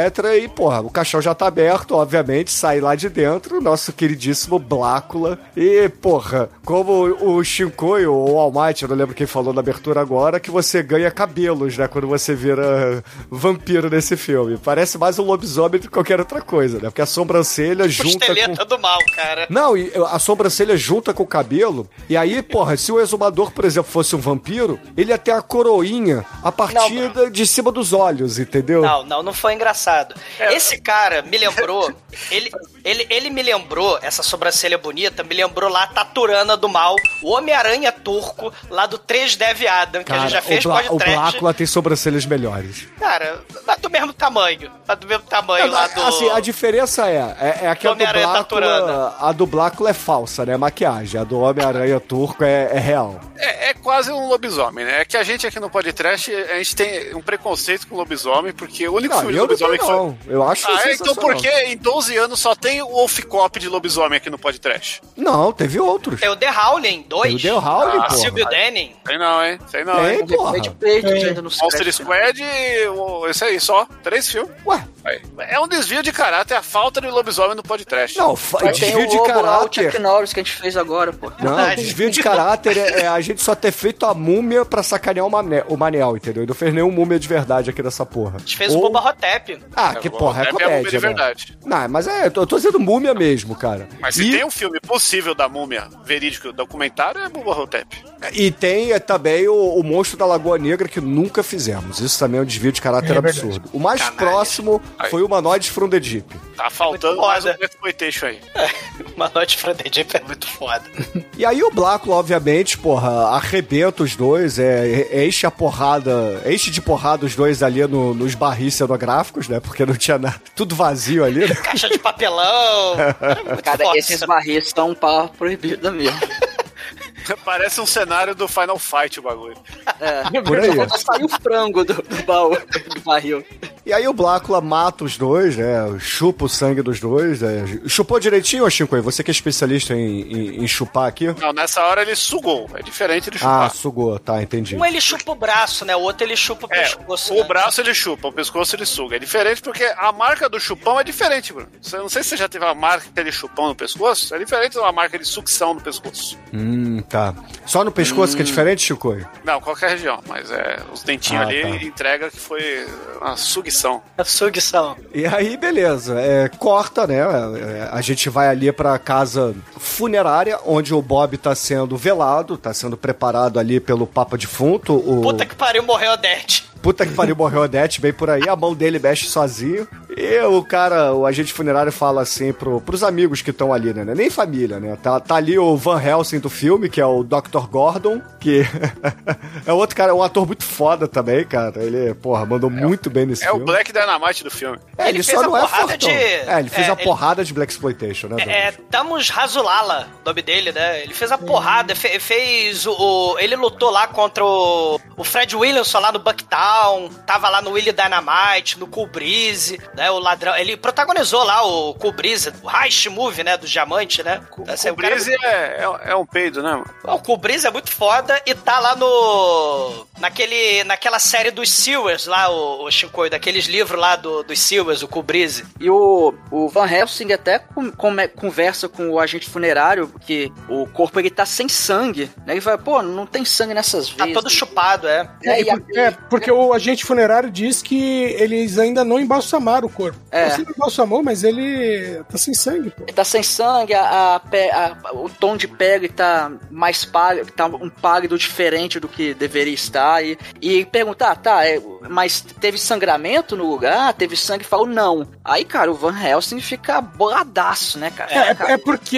E, porra, o caixão já tá aberto, obviamente, sai lá de dentro o nosso queridíssimo Blácula. E, porra, como o Shinkoi ou o All Might, eu não lembro quem falou na abertura agora, que você ganha cabelos, né? Quando você vira vampiro nesse filme. Parece mais um lobisomem do que qualquer outra coisa, né? Porque a sobrancelha junta com... Costeleta do mal, cara. Não, a sobrancelha junta com o cabelo. E aí, porra, se o exumador, por exemplo, fosse um vampiro, ele ia ter a coroinha a partir da- de cima dos olhos, entendeu? Não, não, não foi engraçado. Esse cara me lembrou. Ele, ele, ele me lembrou, essa sobrancelha bonita, me lembrou lá a Taturana do Mal, o Homem-Aranha turco, lá do 3 Dev Adam, que a gente já fez Blá- o. Blácula tem sobrancelhas melhores. Cara, tá do mesmo tamanho. Tá do mesmo tamanho lá do. Assim, a diferença é, é, é que a do Homem-Aranha Taturana. a do Blácula é falsa, né? Maquiagem. A do Homem-Aranha turco é, é real. É, é quase um lobisomem, né? Que a gente aqui no podcast, a gente tem um preconceito com lobisomem, porque o único Não, filme de não lobisomem tenho, que foi. não. Eu acho Ah, é? Então por que em 12 anos só tem o Wolf Cop de lobisomem aqui no podcast? Não, teve outros. Tem o The Howling 2. Tem o The Howling, ah, porra. Silvio Denning. Sei não, hein? Sei não, Tem, hein? porra. Ainda nos Monster créditos. Squad e o- esse aí, só. Três filmes. Ué. É um desvio de caráter, a falta de lobisomem no podcast. não, tem desvio o de Lobo lá, o caráter. Chuck Norris que a gente fez agora, pô. Não, desvio de *laughs* caráter é, é a gente só ter feito a múmia pra sacanear o, Mané, o Manel, entendeu? E não fez nenhum múmia de verdade aqui nessa porra. A gente fez Ou- o Boba Hotep. Ah, que o porra, é é a múmia comédia, de né? verdade. Não, mas é, eu tô, eu tô dizendo múmia mesmo, cara. Mas se e, tem um filme possível da múmia, verídico, documentário, é Bubba Hotep. e tem é, também o, o Monstro da Lagoa Negra que nunca fizemos. Isso também é um desvio de caráter É absurdo. O mais Canalha. próximo Aí. foi o Humanoides from the Deep. Tá faltando mais um foda. Blaxploitation aí. Uma *laughs* noite pra The Deep é muito foda. *laughs* E aí o Blácula, obviamente, porra, arrebenta os dois, é, é- enche a porrada, enche de porrada os dois ali no- nos barris cenográficos, né? Porque não tinha nada, tudo vazio ali, né? *laughs* Caixa de papelão. *laughs* Cara, foda. esses barris são um pau proibido mesmo. Parece um cenário do Final Fight o bagulho. É. Por aí. Só saiu o frango do, do baú, do barril. E aí o Blácula mata os dois, né? Chupa o sangue dos dois. né? Chupou direitinho, aí? Você que é especialista em, em- em chupar aqui? Não, nessa hora ele sugou. É diferente de Ah, chupar. sugou, tá, entendi. Um ele chupa o braço, né? O outro ele chupa o É, pescoço. o né? braço ele chupa, o pescoço ele suga. É diferente porque a marca do chupão é diferente, Bruno. Eu não sei se você já teve uma marca de chupão no pescoço. É diferente de uma marca de sucção no pescoço. Hum, tá. Só no pescoço que é diferente, Chico? aí? Não, qualquer região, mas é os dentinhos Ah, ali tá. entrega que foi uma sugção. A sugção. E aí, beleza. É, corta, né? É, a gente vai ali pra casa funerária, onde o Bob tá sendo velado, tá sendo preparado ali pelo Papa Defunto. O... Puta que pariu, morreu o Dead. Puta que pariu, morreu Odete, bem por aí, a mão dele mexe sozinho. E, o cara, o agente funerário fala assim pro, pros amigos que estão ali, né? Nem família, né? Tá, tá ali o Van Helsing do filme, que é o Dr. Gordon, que *laughs* é outro cara, um ator muito foda também, cara. Ele, porra, mandou muito bem nesse É o filme. Black Dynamite do filme. É, ele, Ele só fez a não é porrada fortão. de- É, ele fez é, a ele- porrada de Black Exploitation, né? É, é Tamus Razulala, o nome dele, né? Ele fez a porrada, fe- fez o, o- Ele lutou lá contra o, o Fred Williamson lá no Bucktown, tava lá no Willie Dynamite, no Cool Breeze, né? O ladrão. Ele protagonizou lá o Cool Breeze, o Heist Movie, né? Do Diamante, né? Assim, O o cara- Breeze é, é, é um peido, né? mano? o Cool Breeze é muito foda e tá lá no. Naquele, naquela série dos Sewers lá, o, o Shinkoi, daqueles livros lá do, dos Sewers, o Cool Breeze. E o, o Van Helsing até com- come- conversa com o agente funerário que o corpo ele tá sem sangue. Né? Ele fala, pô, não tem sangue nessas Tá vezes. todo chupado, é. É, É, e a- por- é, porque o agente funerário diz que eles ainda não embalsamaram o corpo. É. Você não embalsamou, mas ele tá sem sangue, pô. Ele tá sem sangue, a, a a- o tom de pele tá mais pálido, tá um pálido diferente do que deveria estar. E, e perguntar, tá, é, mas teve sangramento no lugar? Teve sangue? Falou, não. Aí, cara, o Van Helsing fica boladaço, né, cara? É, cara, é porque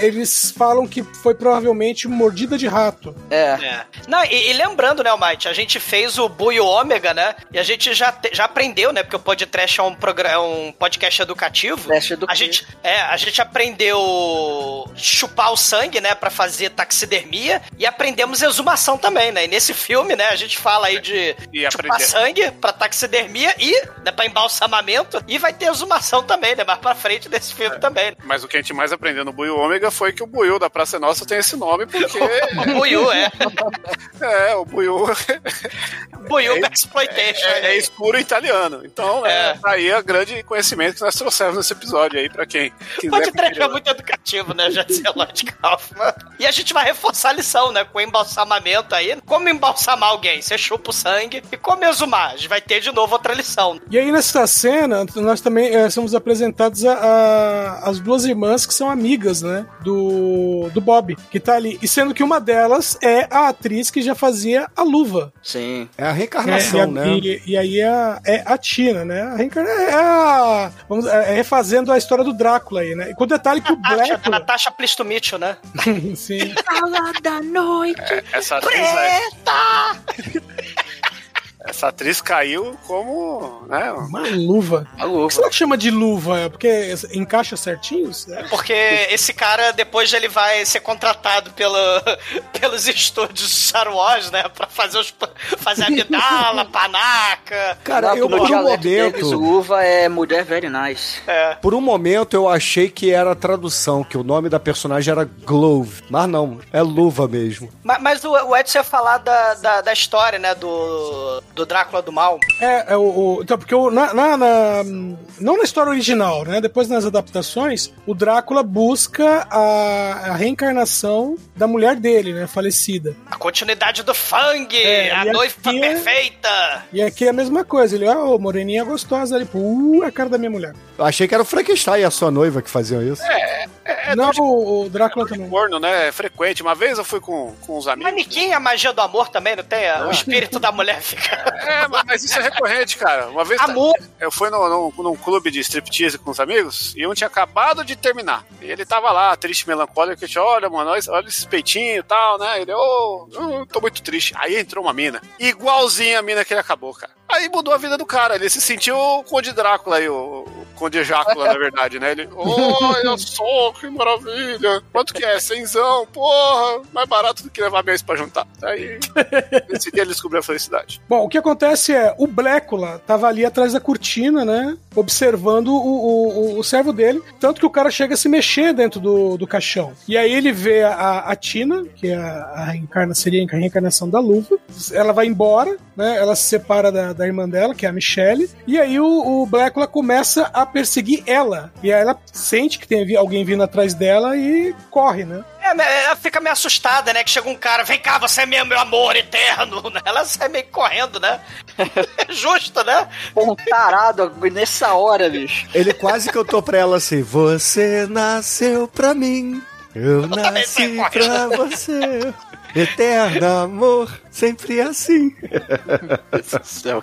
eles falam que foi provavelmente mordida de rato. é. É. Não, e, e lembrando, né, Almighty, a gente fez o Buio Ômega, né? E a gente já, te- já aprendeu, né? Porque o podcast é um, programa, é um podcast educativo. Podcast educativo. A gente, é, a gente aprendeu chupar o sangue, né? Pra fazer taxidermia. E aprendemos exumação também, né? E nesse filme, né? A gente fala aí de E chupar aprender- sangue pra taxidermia e né, pra embalsamamento. E vai ter exumação também, né? Mais pra frente desse É. filme também. Mas o que a gente mais aprendeu no Buio Ômega foi que o Buiu da Praça Nossa tem esse nome porque. *laughs* O Buiu, é. *laughs* é, o Buiu Buiu É- Exploitation. é, é escuro italiano. Então, é. É. tá aí o grande conhecimento que nós trouxemos nesse episódio aí, pra quem quiser. Pode trash é muito educativo, né? Lloyd Kaufman. E a gente vai reforçar a lição, né? Com o embalsamamento aí. Como embalsamar alguém? Você chupa o sangue e como exumar? A gente vai ter de novo outra lição. E aí, nessa cena, nós também eh, somos apresentados a, a- as duas irmãs que são amigas, né? Do, do Bob, que tá ali. E sendo que uma delas é a atriz que já fazia a luva. Sim. É a É, reencarnação, e, a- né? e- e aí é a, é a Tina, né? A reencarna- é a. Vamos, é refazendo a história do Drácula aí, né? E com o detalhe que o Black. Natasha Plistomitio, né? *laughs* Sim. Fala da noite. É, essa é- *laughs* essa atriz caiu como. Né, Uma luva. A Por luva. que será que chama de luva? É Porque encaixa certinho? É. Porque esse cara, depois ele vai ser contratado pelo, *laughs* pelos estúdios Star Wars, né? Pra fazer, os, fazer a Midala, Panaca. Cara, Não, eu por um momento. luva é mulher very nice. É. Por um momento eu achei que era a tradução, que o nome da personagem era Glove. Mas não, é luva mesmo. Mas, mas o, o Edson ia falar da, da, da história, né? Do, do Drácula do Mal. É, é o, o- então, porque o- na, na- na- não na história original, né? Depois nas adaptações, o Drácula busca a, a reencarnação da mulher dele, né? Falecida. A continuidade do Fang, É, a noiva aqui é- perfeita. E aqui é a mesma coisa. Ele, ó, moreninha gostosa ali, uh, a cara da minha mulher. Eu achei que era o Frankenstein e a sua noiva que faziam isso. é não, o, o Drácula também. corno, né? É frequente. Uma vez eu fui com, com os amigos. Manequim, a magia do amor também, não tem? O espírito da mulher fica. É, mas, isso é recorrente, cara. Uma vez Amor. eu fui no, num, num clube de striptease com os amigos e um tinha acabado de terminar. E ele tava lá, triste, melancólico, que olha, mano, olha, esses peitinhos e tal, né? Ele, ô, eu tô muito triste. Aí entrou uma mina, igualzinha a mina que ele acabou, cara. Aí mudou a vida do cara, ele se sentiu o Conde Drácula aí, o, Conde Ejácula, na verdade, né? Ele, olha só, que maravilha. Quanto que é? Cenzão, porra, mais barato do que levar mês pra juntar. Aí, *laughs* nesse dia ele descobriu a felicidade. Bom, o que acontece é, o Blécula tava ali atrás da cortina, né? Observando o, o, o- servo dele. Tanto que o cara chega a se mexer dentro do, do caixão. E aí ele vê a, a Tina, que é a, a reencarna, seria a reencarnação da luva. Ela vai embora, né? Ela se separa da, da irmã dela, que é a Michelle. E aí o, o Blécula começa a perseguir ela. E aí ela sente que tem alguém vindo atrás dela e corre, né? É, ela fica meio assustada, né? Que chega um cara, vem cá, você é meu, meu amor eterno. né? *laughs* Ela sai meio correndo, né? É *laughs* justo, né? Um tarado nessa hora, bicho. Ele quase cantou pra ela assim: Você nasceu pra mim, eu também nasci pra você, eterno amor. Sempre assim.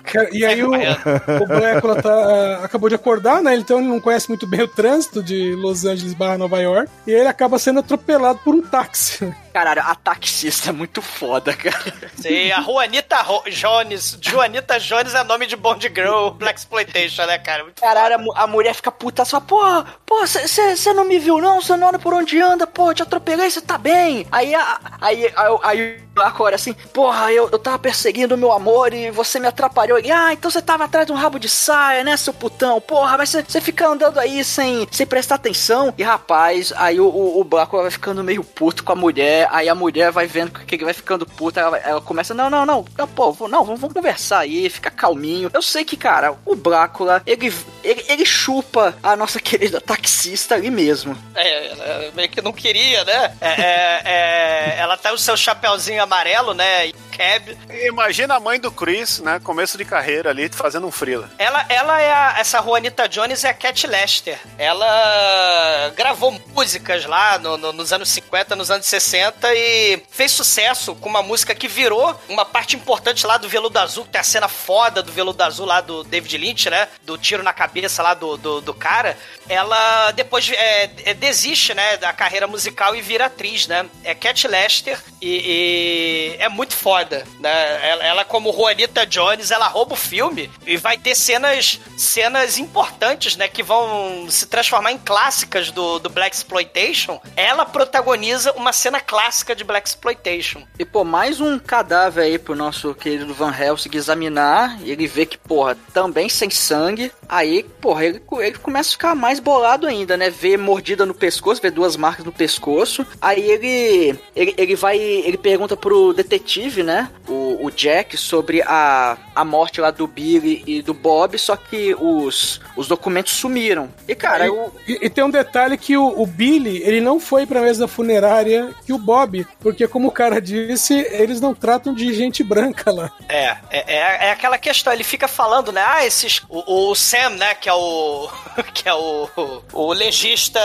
Cara, E aí o, o Blécula tá, acabou de acordar, né? Então ele não conhece muito bem o trânsito de Los Angeles barra Nova York. E ele acaba sendo atropelado por um táxi. Caralho, a taxista é muito foda, cara. Sim, a Juanita Ro- Jones. Juanita Jones é nome de Bond Girl Black Exploitation, né, cara? Muito Caralho, a, mu- a mulher fica puta só, pô, pô, você não me viu não? Você não olha por onde anda, pô, eu te atropelei, você tá bem. Aí, a- aí, aí, aí agora assim, porra, eu, eu tava perseguindo o meu amor e você me atrapalhou. Ele, ah, então você tava atrás de um rabo de saia, né, seu putão? Porra, mas você- fica andando aí sem, sem prestar atenção. E rapaz, aí o, o, o vai ficando meio puto com a mulher, aí a mulher vai vendo que ele vai ficando puta, ela, ela começa, não, não, não, não, pô, não, vamos, vamos conversar aí, fica calminho. Eu sei que, cara, o Brácula, ele, ele, ele chupa a nossa *laughs* querida taxista ali mesmo. É, ela meio que não queria, né? É, é, é, ela tá o seu chapéuzinho amarelo, né? Cab. Imagina a mãe do Chris, né? Começo de carreira ali, fazendo um frila. Ela, ela é a, essa Juanita Jones é a Cat Lester. Ela gravou músicas lá no- no- nos anos 50, nos anos 60 e fez sucesso com uma música que virou uma parte importante lá do Veludo Azul, que tem a cena foda do Veludo Azul lá do David Lynch, né? Do tiro na cabeça lá do, do, do cara. Ela depois é, é, desiste, né, da carreira musical e vira atriz, né? É Cat Lester e, e é muito foda, né? Ela, ela como Juanita Jones, ela rouba o filme e vai ter cenas cenas importantes, né, que vão se transformar em clássicas do, do Black Exploitation. Ela protagoniza uma cena clássica de Black Exploitation. E, pô, mais um cadáver aí pro nosso querido Van Helsing examinar. E ele vê que, porra, também sem sangue. Aí, porra, ele, ele começa a ficar mais bolado ainda, né? Vê mordida no pescoço, vê duas marcas no pescoço. Aí ele, ele, ele vai, ele pergunta pro detetive, né? O, o Jack, sobre a, a morte lá do Billy e do Bob. Só que os, os documentos sumiram. E, cara, e, o, e- e tem um detalhe que o, o Billy, ele não foi pra mesma funerária que o Bob, porque como o cara disse, eles não tratam de gente branca lá. É, é, é, é aquela questão, ele fica falando, né? Ah, esses. O, o Sam, né? Que é o. *laughs* Que é o. O legista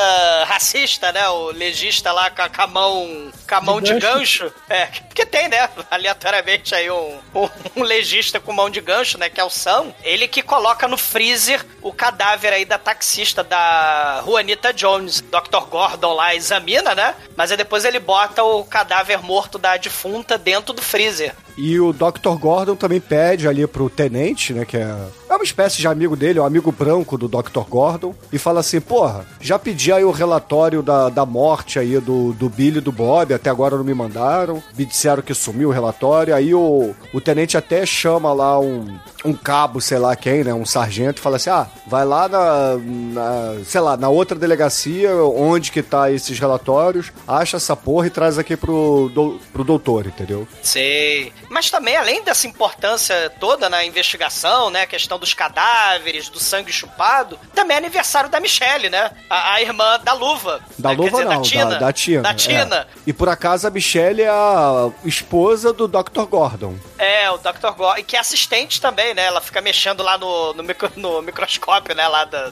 racista, né? O legista lá com a, com a mão. Com a mão de, De gancho. gancho. É, porque tem, né? Aleatoriamente aí um, um, um legista com mão de gancho, né? Que é o Sam. Ele que coloca no freezer o cadáver aí da taxista da Juanita Jones. Dr. Gordon lá examina, né? Mas aí depois ele bota o cadáver morto da defunta dentro do freezer. E o Dr. Gordon também pede ali pro tenente, né, que é, é uma espécie de amigo dele, é um amigo branco do Dr. Gordon, e fala assim, porra, já pedi aí o relatório da, da morte aí do, do Billy e do Bob, até agora não me mandaram, me disseram que sumiu o relatório, aí o, o tenente até chama lá um, um cabo, sei lá quem, né, um sargento, e fala assim, ah, vai lá na, na, sei lá, na outra delegacia, onde que tá esses relatórios, acha essa porra e traz aqui pro, do, pro doutor, entendeu? Sei. Mas também, além dessa importância toda na investigação, né? A questão dos cadáveres, do sangue chupado, também é aniversário da Michelle, né? A, a irmã da luva. Da né? Luva dizer, não, da Tina. da, da Tina. Da é. Tina. E por acaso a Michelle é a esposa do Dr. Gordon. É, o Dr. Gore, que é assistente também, né? Ela fica mexendo lá no, no, micro- no microscópio, né? Lá da,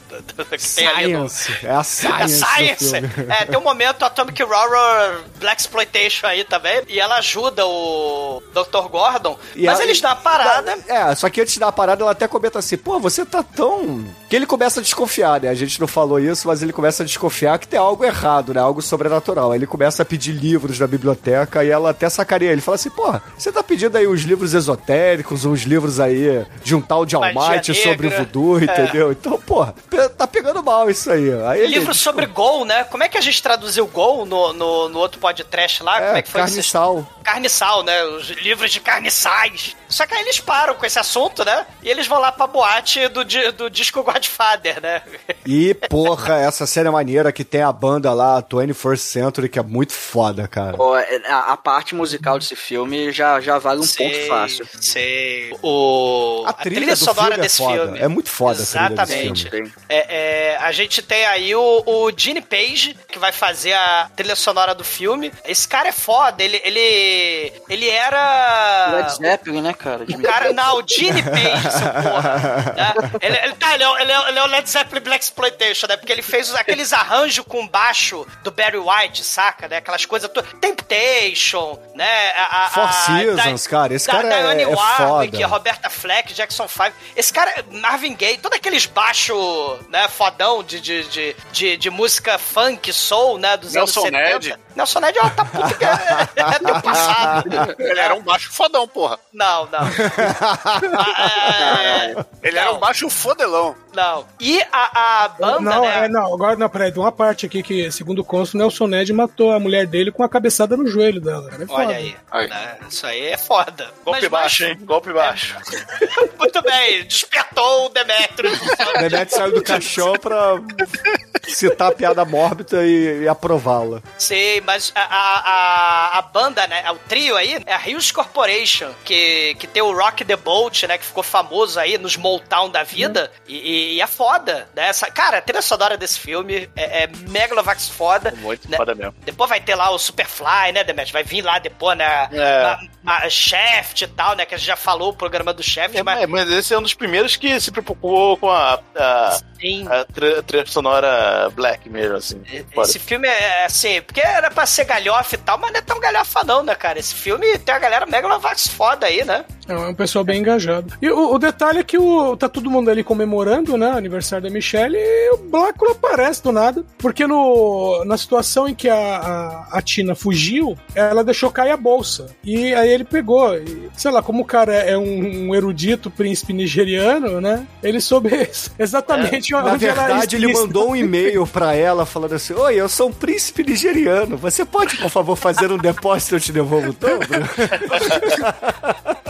ali no, Science. É a *laughs* É Science. do Science! filme. É, tem um momento Atomic Horror Black Exploitation aí também. E ela ajuda o Dr. Gordon. E mas ela- dão uma parada. É, só que antes da parada ela até comenta assim, pô, você tá tão... Que ele começa a desconfiar, né? A gente não falou isso, mas ele começa a desconfiar que tem algo errado, né? Algo sobrenatural. Aí ele começa a pedir livros na biblioteca e ela até sacaria ele. Fala assim, porra, você tá pedindo aí uns livros esotéricos, uns livros aí de um tal de Almighty sobre voodoo, É. entendeu? Então, porra, pe- tá pegando mal isso aí. aí ele- Livro sobre Gol, né? Como é que a gente traduziu Gol no, no, no outro podcast lá? Como é É, que foi que vocês- carniçal. Carniçal, né? Os livros de carniçais. Só que aí eles param com esse assunto, né? E eles vão lá pra boate do, do disco Godfather, né? E, porra, essa série é maneira que tem a banda lá, 21st Century, que é muito foda, cara. Pô, é, a, a parte musical desse filme já, já vale um Sei, ponto fácil. Sei. O... A trilha do sonora filme é desse foda. filme. É muito foda a trilha desse Exatamente. filme. É, é, a gente tem aí o, o Gene Page, que vai fazer a trilha sonora do filme. Esse cara é foda. Ele, ele, ele era Led Zeppelin, né, cara? O cara, não, o Gene *laughs* Page, seu porra. né? Ele, ele, tá, ele é, ele, é, ele é o Led Zeppelin Black Exploitation, né? Porque ele fez aqueles arranjos com baixo do Barry White, saca? Né? Aquelas coisas. to- Temptation, né? A, a, Four a- Seasons, da- cara, esse da- cara é- Diane é Warwick, foda. Roberta Fleck, Jackson 5. Esse cara, Marvin Gaye, todos aqueles baixo, né? Fodão de, de, de, de, de música funk, soul, né? Dos Nelson anos 70. Ned. Nelson Ned, ó, tá puto que é, é teu *laughs* passado. Ele era um baixo fodão, porra. Não, não. *laughs* Ah, é, Ele era um baixo fodelão. Não. E a, a banda, não, né? é, não, agora não, peraí, tem uma parte aqui que, segundo o cônsul, Nelson Ned matou a mulher dele com a cabeçada no joelho dela. Cara, é foda. Olha aí. né? Isso aí é foda. Golpe Mas- baixo, hein? Golpe baixo. *laughs* Muito bem, despertou o Demetrio. Nenete saiu do caixão pra citar a piada mórbida e, e aprová-la. Sim, mas a, a, a, banda, né? O trio aí é a Hills Corporation, que, que tem o Rock the Boat, né? Que ficou famoso aí nos Motown da vida. E, e- e é foda, né? Essa, cara, a trilha sonora desse filme é, é Megalovax foda. Muito né? foda mesmo. Depois vai ter lá o Superfly, né, Demet? Vai vir lá depois, né? É. na- na Shaft e tal, né? Que a gente já falou o programa do Shaft, mas. É, mas esse é um dos primeiros que se preocupou com a, a, Sim. a trilha sonora black mesmo, assim. Esse filme é assim, porque era pra ser galhofa e tal, mas não é tão galhofa não, né, cara? Esse filme tem a galera Megalovax foda aí, né? É um pessoal bem engajado. E o, o detalhe é que o, tá todo mundo ali comemorando, né? O aniversário da Michelle e o Blácula aparece do nada. Porque no, na situação em que a, a, a Tina fugiu, ela deixou cair a bolsa. E aí ele pegou. E, sei lá, como o cara é um, um erudito príncipe nigeriano, né? Ele soube *laughs* exatamente Na onde ela verdade, ele mandou um e-mail pra ela falando assim: Oi, eu sou um príncipe nigeriano. Você pode, por favor, fazer um depósito e eu te devolvo o dobro? *laughs*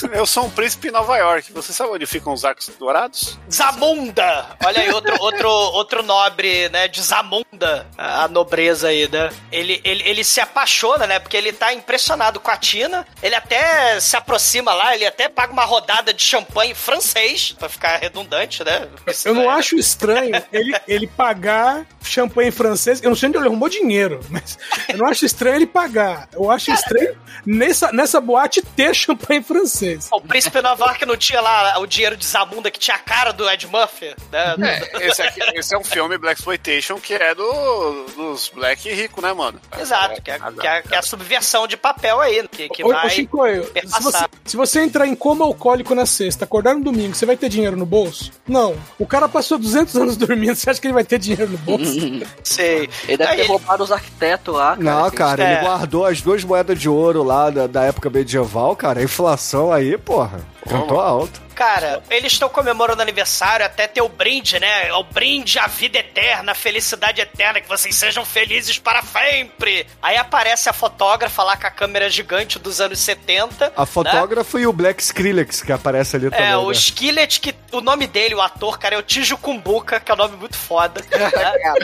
*laughs* Eu sou um príncipe em Nova York. Você sabe onde ficam os arcos dourados? Zamunda! Olha aí, outro, outro, outro nobre, né? De Zamunda, a nobreza aí, né? Ele, ele, ele se apaixona, né? Porque ele tá impressionado com a Tina. Ele até se aproxima lá, ele até paga uma rodada de champanhe francês, pra ficar redundante, né? Eu não acho estranho ele, ele pagar champanhe francês. Eu não sei onde ele arrumou dinheiro, mas eu não acho estranho ele pagar. Eu acho estranho nessa, nessa boate ter champanhe francês. O príncipe Nova York não tinha lá o dinheiro de Zamunda que tinha a cara do Ed Murphy, né? É, esse, aqui, esse é um filme Black Exploitation que é do, dos Black rico, né, mano? Exato, que é, que, é, que é a subversão de papel aí, que, que Ô, ô, vai Chicoio, se você, se você entrar em coma alcoólico na sexta, acordar no domingo, você vai ter dinheiro no bolso? Não. O cara passou 200 anos dormindo, você acha que ele vai ter dinheiro no bolso? *laughs* Sei. Ele deve Aí ter roubado os arquitetos lá. Cara, Não, que- cara, É. ele guardou as duas moedas de ouro lá da, da época medieval, cara. A inflação aí, porra, cantou alto. Cara, eles estão comemorando aniversário, até ter o brinde, né? O brinde à vida eterna, à felicidade eterna, que vocês sejam felizes para sempre. Aí aparece a fotógrafa lá com a câmera gigante dos anos 70. A fotógrafa e o Black Skrillex que aparece ali também. É, o né? Skillet, que o nome dele, o ator, cara, é o Tijo Kumbuka, que é um nome muito foda. *laughs* né?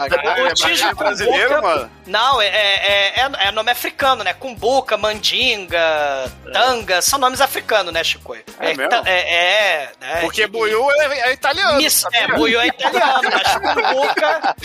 Caralho, o Tijo é brasileiro, Kumbuka- mano? Não, é, é, é, é nome africano, né? Kumbuka, Mandinga, Tanga, são nomes africanos, né, Chico? É mesmo? ta- é, é, né? Porque E- Buiu é, é italiano. Miss, é, Buiu é italiano, mas Kumbuka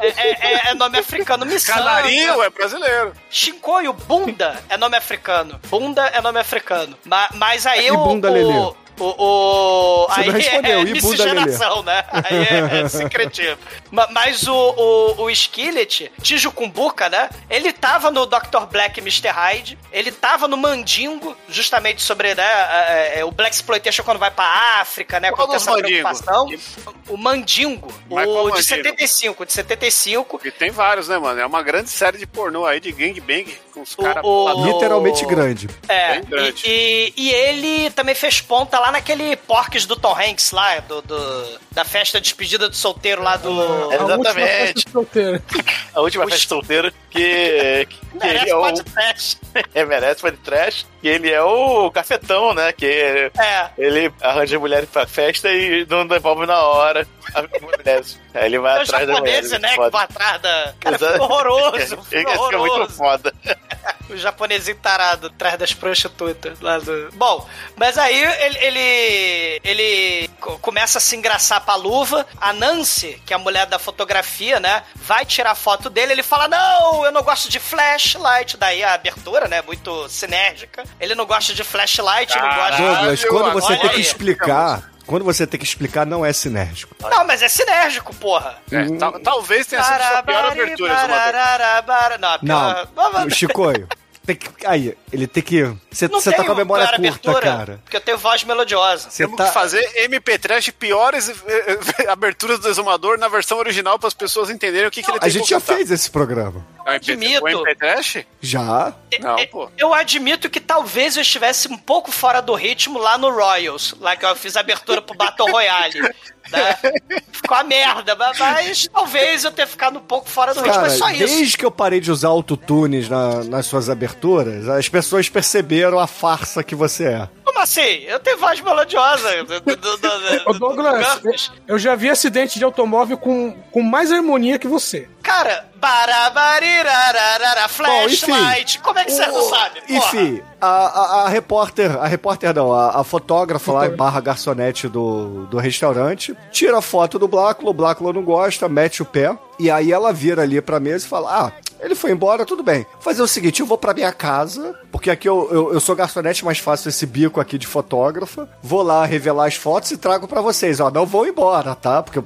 é, é- é nome africano. Missanga, Canarinho é brasileiro. Shinkoio, Bunda é nome africano. Bunda é nome africano. Ma- mas aí o. bunda, o, Lelê? O, o- Você aí não respondeu, é e miscigenação, né? Aí é, é *laughs* secretismo. Ma- Mas o, o, o Skillet, Tijo Kumbuka, né? Ele tava no Dr. Black e Mr. Hyde, ele tava no Mandingo, justamente sobre né, é, é, o Black Exploitation quando vai pra África, né? Qual Quando tem dos essa Mandingo? preocupação. O Mandingo, Mas o de Mandingo? 75, de 75. E tem vários, né, mano? É uma grande série de pornô aí de gangbang com os caras. Literalmente grande. É, Bem grande. e, e, e ele também fez ponta lá naquele Porques do Tom Hanks lá, do, do- da festa de despedida do solteiro lá do... A última festa Exatamente. solteira. *laughs* A última Os- festa solteira que, que Merece ele é o. trash. *laughs* É, merece pode trash. E ele é o cafetão, né? Que É. ele arranja mulheres pra festa e não devolve na hora. Aí ele vai É atrás da mulher. né, que vão atrás da... Cara, ficou horroroso, *laughs* Ele ficou fica muito horroroso. foda. *laughs* O japonesinho tarado atrás das prostitutas. Lá do... Bom, mas aí ele, ele, ele co- começa a se engraçar pra luva. A Nancy, que é a mulher da fotografia, né? Vai tirar foto dele. Ele fala: Não, eu não gosto de flashlight. Daí a abertura, né? Muito sinérgica. Ele não gosta de flashlight, não gosta de. Douglas, quando você tem que explicar, quando você tem que explicar, não é sinérgico. Não, mas é sinérgico, porra. É, tal- talvez tenha sido sua pior abertura, Não, a pior- Não, Chicoio, tem que, aí, ele tem que... Você Não tá com a memória pior curta, abertura, cara. Porque eu tenho voz melodiosa. Você Temos tá... que fazer MP Trash piores eh, eh, *laughs* aberturas do Exumador na versão original para as pessoas entenderem o que, que ele tem A gente já fez esse programa. É o MP, Admito. Trash? Já? Não, É, pô. Eu admito que talvez eu estivesse um pouco fora do ritmo lá no Royals, lá que eu fiz a abertura pro Battle Royale. Né? *laughs* Ficou a merda, mas, mas talvez eu tenha ficado um pouco fora do ritmo, Cara, é só isso. desde que eu parei de usar autotunes na, nas suas aberturas, as pessoas perceberam a farsa que você é. Como assim? Eu tenho voz melodiosa. *laughs* Do, do, do, Ô, Douglas, eu já vi acidente de automóvel com, com mais harmonia que você. Cara, barabarirararara, flashlight. Como é que você não sabe? porra? Enfim, a, a, a repórter, a repórter não, a, a fotógrafa lá, barra garçonete do, do restaurante, tira a foto do Blácula, o Blácula não gosta, mete o pé, e aí ela vira ali pra mesa e fala, ah, ele foi embora, tudo bem. Vou fazer o seguinte, eu vou pra minha casa, porque aqui eu, eu, eu sou garçonete, mas faço esse bico aqui de fotógrafa, vou lá revelar as fotos e trago pra vocês. Ó, não vou embora, tá? Porque, eu,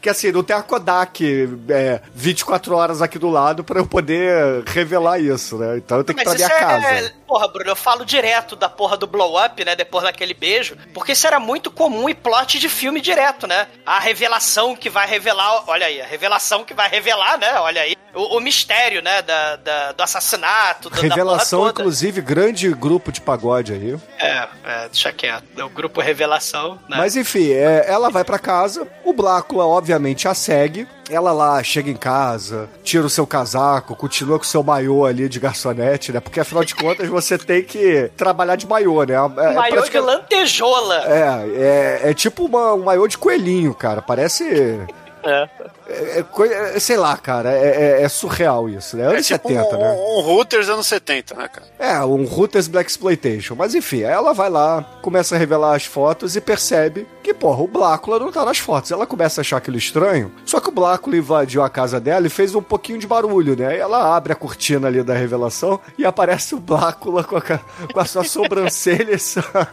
que assim, não tem a Kodak é, 24 horas aqui do lado pra eu poder revelar isso, né? Então eu tenho que ir pra minha isso casa. é. Porra, Bruno, eu falo direto da porra do blow up, né? Depois daquele beijo. Porque isso era muito comum e plot de filme direto, né? A revelação que vai revelar. Olha aí, a revelação que vai revelar, né? Olha aí. O, o mistério, né? Da, da- do assassinato, do, Revelação, inclusive, grande grupo de pagode aí. É, é, deixa quieto. É o grupo Revelação, né? Mas enfim, é, ela vai pra casa, o Blácula, obviamente, a segue. Ela lá chega em casa, tira o seu casaco, continua com o seu maiô ali de garçonete, né? Porque afinal de contas você tem que trabalhar de maiô, né? É, é Maiô de pratica- lantejola. É, é, é tipo uma, um maiô de coelhinho, cara. Parece. É. É, é é, sei lá, cara. É, é- é surreal isso, né? É Anos tipo 70, um, né? um Hooters anos 70, né, cara? É, um Hooters Black Exploitation. Mas enfim, ela vai lá, começa a revelar as fotos e percebe que, porra, o Blácula não tá nas fotos. Ela começa a achar aquilo estranho, só que o Blácula invadiu a casa dela e fez um pouquinho de barulho, né? Aí ela abre a cortina ali da revelação e aparece o Blácula com a, com a sua sobrancelha e, sua- *laughs*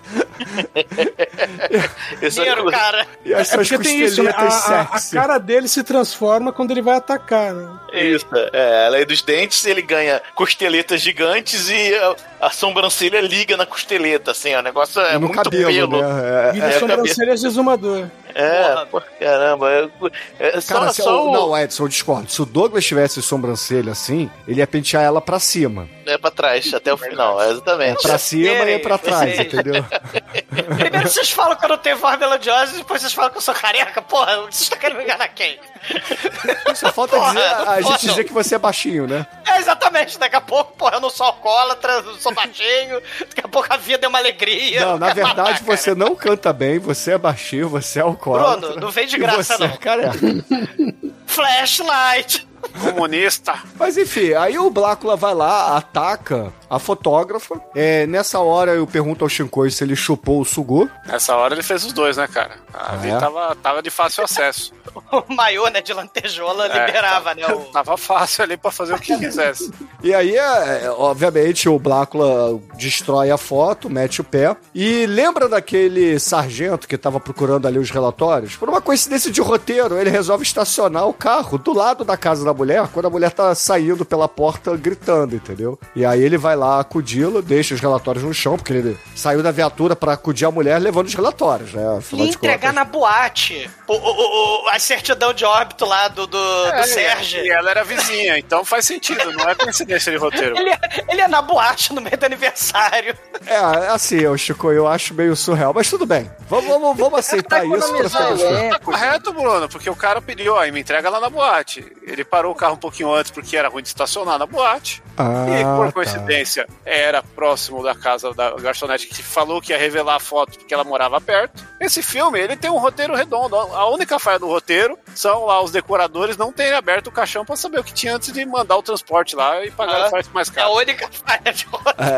Esse Dinheiro, cara. e as É suas porque tem isso, né? costeletas a, a- cara dele se transforma quando ele vai atacar, né? Isso, é, além dos dentes, ele ganha costeletas gigantes e a, a sobrancelha liga na costeleta, assim, ó, o negócio é no muito cabelo, pelo. né? É, Vira é, sobrancelhas de exumador. É, Porra. pô, caramba, é, é só, Cara, se, só o- não, Edson, eu discordo. Se o Douglas tivesse sobrancelha assim, ele ia pentear ela pra cima. é pra trás, até o final, é, exatamente. Pra cima e pra trás, entendeu? Primeiro vocês falam que eu não tenho voz melodiosa e depois vocês falam que eu sou careca. Porra, vocês estão querendo me enganar quem? Só falta Porra, dizer, a gente dizer que você é baixinho, né? É, exatamente. Daqui a pouco, porra, eu não sou alcoólatra, não sou baixinho. Daqui a pouco a vida é uma alegria. Não, na matar, verdade cara. você não canta bem, você é baixinho, você é alcoólatra. Bruno, não vem de graça, você não. É careca. Flashlight. Comunista. Mas enfim, aí o Blácula vai lá, ataca a fotógrafa. É, nessa hora eu pergunto ao Shinkoi se ele chupou o Sugu. Nessa hora ele fez os dois, né, cara? Ali É? tava, tava de fácil acesso. *laughs* O maiô, né, de lantejola É, liberava, né? O... Tava fácil ali pra fazer o que quisesse. E aí, é, obviamente, o Blácula destrói a foto, mete o pé. E lembra daquele sargento que tava procurando ali os relatórios? Por uma coincidência de roteiro, ele resolve estacionar o carro do lado da casa da mulher, quando a mulher tá saindo pela porta gritando, entendeu? E aí ele vai lá acudi-la, deixa os relatórios no chão, porque ele saiu da viatura pra acudir a mulher levando os relatórios, né? Afinal E entregar contas. na boate o, o- o- a certidão de óbito lá do, do, do É, Sérgio. E ela era vizinha, então faz sentido, não é coincidência de roteiro. Ele, ele é na boate no meio do aniversário. É, assim, eu, Chico, eu acho meio surreal, mas tudo bem. Vamos, vamos, vamos aceitar isso pra ficar coisa. Tá correto, Bruno, porque o cara pediu, ó, me entrega lá na boate. Ele parou o carro um pouquinho antes porque era ruim de estacionar na boate. Ah, e por tá. coincidência, era próximo da casa da garçonete que falou que ia revelar a foto porque ela morava perto. Esse filme, ele tem um roteiro redondo. A única falha do roteiro são lá os decoradores não terem aberto o caixão pra saber o que tinha antes de mandar o transporte lá e pagar Ah, o frete mais É a caro. única falha de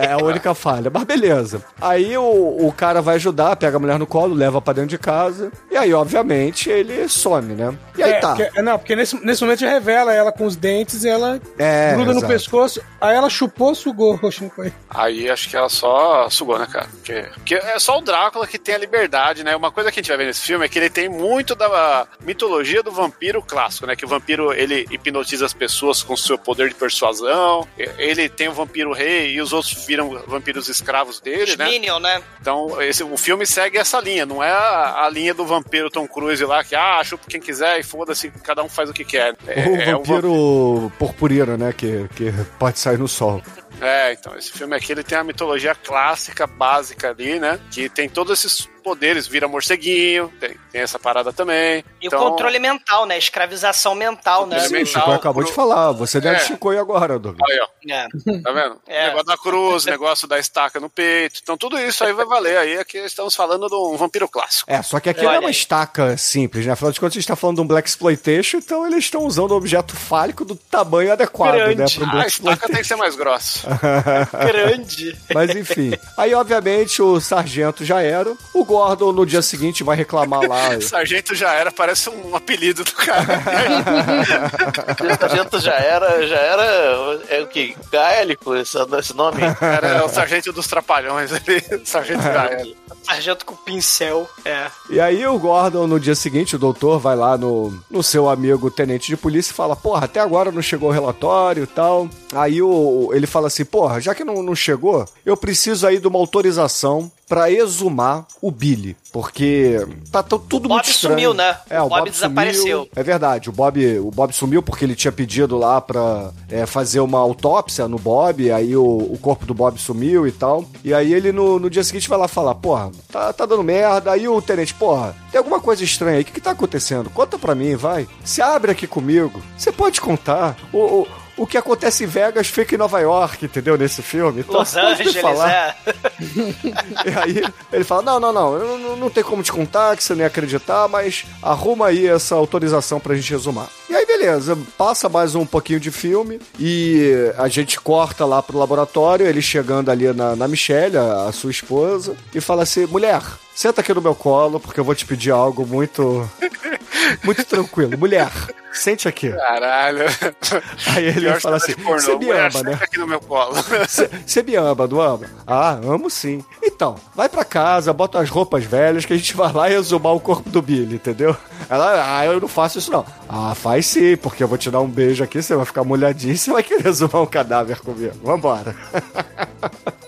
É a única falha. Mas beleza. Aí o, o cara vai ajudar, pega a mulher no colo, leva pra dentro de casa. E aí, obviamente, ele some, né? E aí É, tá. porque- não, porque nesse, nesse momento revela ela com os dentes e ela É, gruda no exato. pescoço. Aí ela chupou, sugou *laughs* o Shinkoi. Aí acho que ela só sugou, né, cara? Porque, porque é só o Drácula que tem a liberdade, né? Uma coisa que a gente vai ver nesse filme é que ele tem muito da mitologia do vampiro clássico, né? Que o vampiro, ele hipnotiza as pessoas com seu poder de persuasão. Ele tem o vampiro rei e os outros viram vampiros escravos dele, né? Minion, né? Então, esse, o filme segue essa linha, não é a, a linha do vampiro Tom Cruise lá, que ah, chupa quem quiser e foda-se, cada um faz o que quer. É, o é um vampiro purpurino, né? Que, que pode sair no sol. É, então, esse filme aqui ele tem a mitologia clássica, básica ali, né? Que tem todos esses poderes, vira morceguinho, tem, tem essa parada também. E então, o controle mental, né? Escravização mental, né? Controle O Chico acabou de falar. Você deve É. Chicoio agora, Douglas. Aí, ó, É. tá vendo? É. Negócio da cruz, *laughs* negócio da estaca no peito. Então, tudo isso aí vai valer. Aí aqui estamos falando de um vampiro clássico. É, só que aqui não é uma aí. estaca simples, né? Afinal de contas, a gente tá falando de um Black Exploitation, então eles estão usando um objeto fálico do tamanho adequado, Grande. né? Para um Ah, a Black estaca tem que ser mais grossa. Grande. *laughs* Mas enfim. Aí, obviamente, o sargento já era. O Gordon, no dia seguinte, vai reclamar lá. *laughs* Sargento já era, parece um apelido do cara. Sargento já era, já era. É o que? Gaélico, esse, esse nome? Era o sargento dos trapalhões ali. *laughs* Sargento era. Sargento com pincel. É. E aí o Gordon, no dia seguinte, o doutor vai lá no, no seu amigo tenente de polícia e fala, porra, até agora não chegou o relatório e tal. Aí o, ele fala assim, porra, já que não, não chegou, eu preciso aí de uma autorização pra exumar o Billy, porque tá tudo O Bob muito estranho. sumiu, né? É, O o Bob Bob, desapareceu. Sumiu. É verdade, o Bob, o Bob sumiu porque ele tinha pedido lá pra é, fazer uma autópsia no Bob, aí o, o corpo do Bob sumiu e tal. E aí ele no, no dia seguinte vai lá falar, porra, tá, tá dando merda. Aí o tenente, porra, tem alguma coisa estranha aí, o que, que tá acontecendo? Conta pra mim, vai. Se abre aqui comigo. Você pode contar. O, o, o que acontece em Vegas fica em Nova York, entendeu? Nesse filme. Então, Los *laughs* Angeles, falar. é. *laughs* E aí ele fala: Não, não, não, não, não, não tem como te contar, que você nem acreditar, mas arruma aí essa autorização pra gente resumar. E aí, beleza, passa mais um pouquinho de filme e a gente corta lá pro laboratório, ele chegando ali na, na Michelle, a, a sua esposa, e fala assim: mulher. Senta aqui no meu colo, porque eu vou te pedir algo muito. Muito tranquilo. Mulher, sente aqui. Caralho. Aí ele Pior fala assim. Você me ama, né? aqui no meu colo. Você me ama, não ama? Ah, amo sim. Então, vai pra casa, bota as roupas velhas que a gente vai lá e exumar o corpo do Billy, entendeu? Ela, ah, eu não faço isso não. Ah, faz sim, porque eu vou te dar um beijo aqui, você vai ficar molhadinho e você vai querer exumar um cadáver comigo. Vambora. *laughs*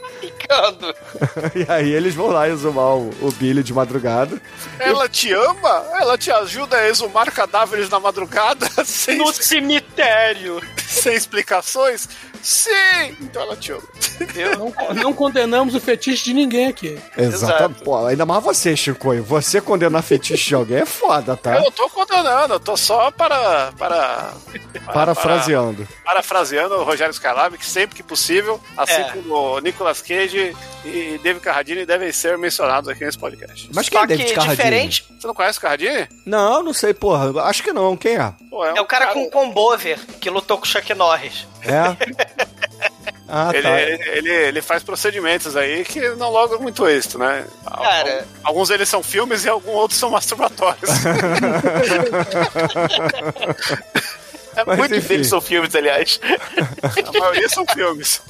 *laughs* E aí eles vão lá exumar o, o Billy de madrugada. Ela te ama? Ela te ajuda a exumar cadáveres na madrugada *laughs* sem, No cemitério. *laughs* sem explicações? Sim! Então ela te ama. Não, não condenamos o fetiche de ninguém aqui. Exato. Pô, ainda mais você, Chico. Você condenar fetiche de alguém é foda, tá? Eu não tô condenando, eu tô só para. para. para Parafraseando. para- parafraseando o Rogério Skylab, que sempre que possível, assim É. como o Nicolas Cage e David Carradine devem ser mencionados aqui nesse podcast. Mas quem Só é David que Carradine? diferente. Você não conhece o Carradine? Não, não sei, porra. Acho que não. Quem é? Pô, É o cara com combover que lutou com o Chuck Norris. É? *laughs* Ah, Ele, tá. ele, ele, ele faz procedimentos aí que não logram muito êxito, né? Cara. Alguns deles são filmes e alguns outros são masturbatórios. *laughs* *laughs* É, Mas, Muitos enfim. deles são filmes, aliás. A maioria são filmes.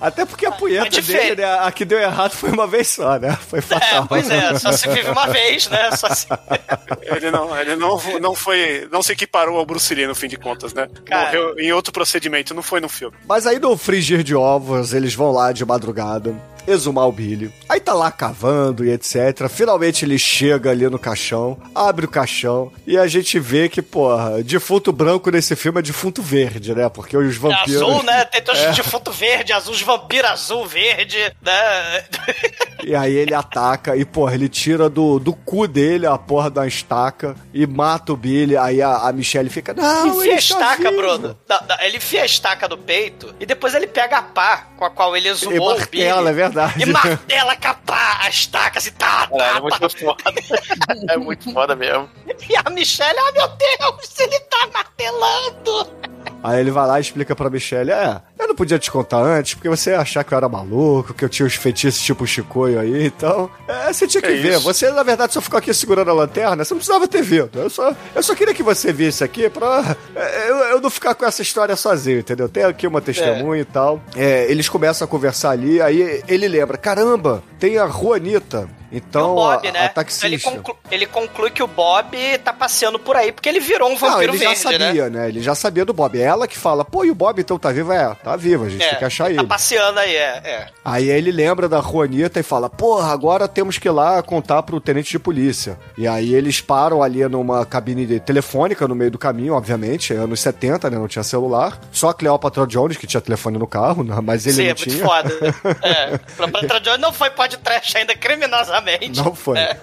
Até porque a punheta É dele, né, a que deu errado foi uma vez só, né? Foi É, fatal. pois é, só se vive uma vez, né? Só se... Ele não, ele não, não foi. não se equiparou ao Bruce Lee no fim de contas, né? Cara. Morreu em outro procedimento, não foi no filme. Mas aí no frigir de ovos, eles vão lá de madrugada. Exumar o Billy. Aí tá lá cavando e etc. Finalmente ele chega ali no caixão, abre o caixão e a gente vê que, porra, defunto branco nesse filme é defunto verde, né? Porque os É vampiros. azul, né? Tem todos É. defunto verde, azul, os vampiros azul, verde, né? E aí ele ataca e, porra, ele tira do, do cu dele a porra da estaca e mata o Billy. Aí a, a Michelle fica, não, enfia ele a estaca, tá vivo." Bruno. Da- da- ele enfia a estaca do peito e depois ele pega a pá com a qual ele E exumou o Billy. martela, é verdade. E martela com a pá, a estaca assim, tá, tá, é muito foda. *laughs* É muito foda mesmo. E a Michelle, ah, meu Deus, ele tá martelando. Aí ele vai lá e explica pra Michelle: É, eu não podia te contar antes, porque você ia achar que eu era maluco, que eu tinha os feitiços tipo Chicoio aí, então. É, você tinha que É ver. isso. Você, na verdade, só ficou aqui segurando a lanterna, você não precisava ter visto. Eu só, eu só queria que você visse aqui pra é, eu, eu não ficar com essa história sozinho, entendeu? Tem aqui uma testemunha e tal. É, eles começam a conversar ali, aí ele lembra: caramba, tem a Juanita. Então, o Bob, a, né? a Então taxista. ele, conclu- ele conclui que o Bob tá passeando por aí, porque ele virou um Não, vampiro ele já verde, sabia, né? né? Ele já sabia do Bob. É ela que fala, pô, e o Bob então tá vivo? É, tá vivo, a gente tem que achar tá ele. passeando aí, é, é. Aí ele lembra da Juanita e fala: Porra, agora temos que ir lá contar pro tenente de polícia. E aí eles param ali numa cabine telefônica no meio do caminho, obviamente, é anos 70, né? Não tinha celular. Só a Cleópatra Jones, que tinha telefone no carro, né? mas ele Sim, não é muito tinha. foda. *laughs* É. Pra Patra Jones não foi podcast ainda criminosamente. Não foi. É.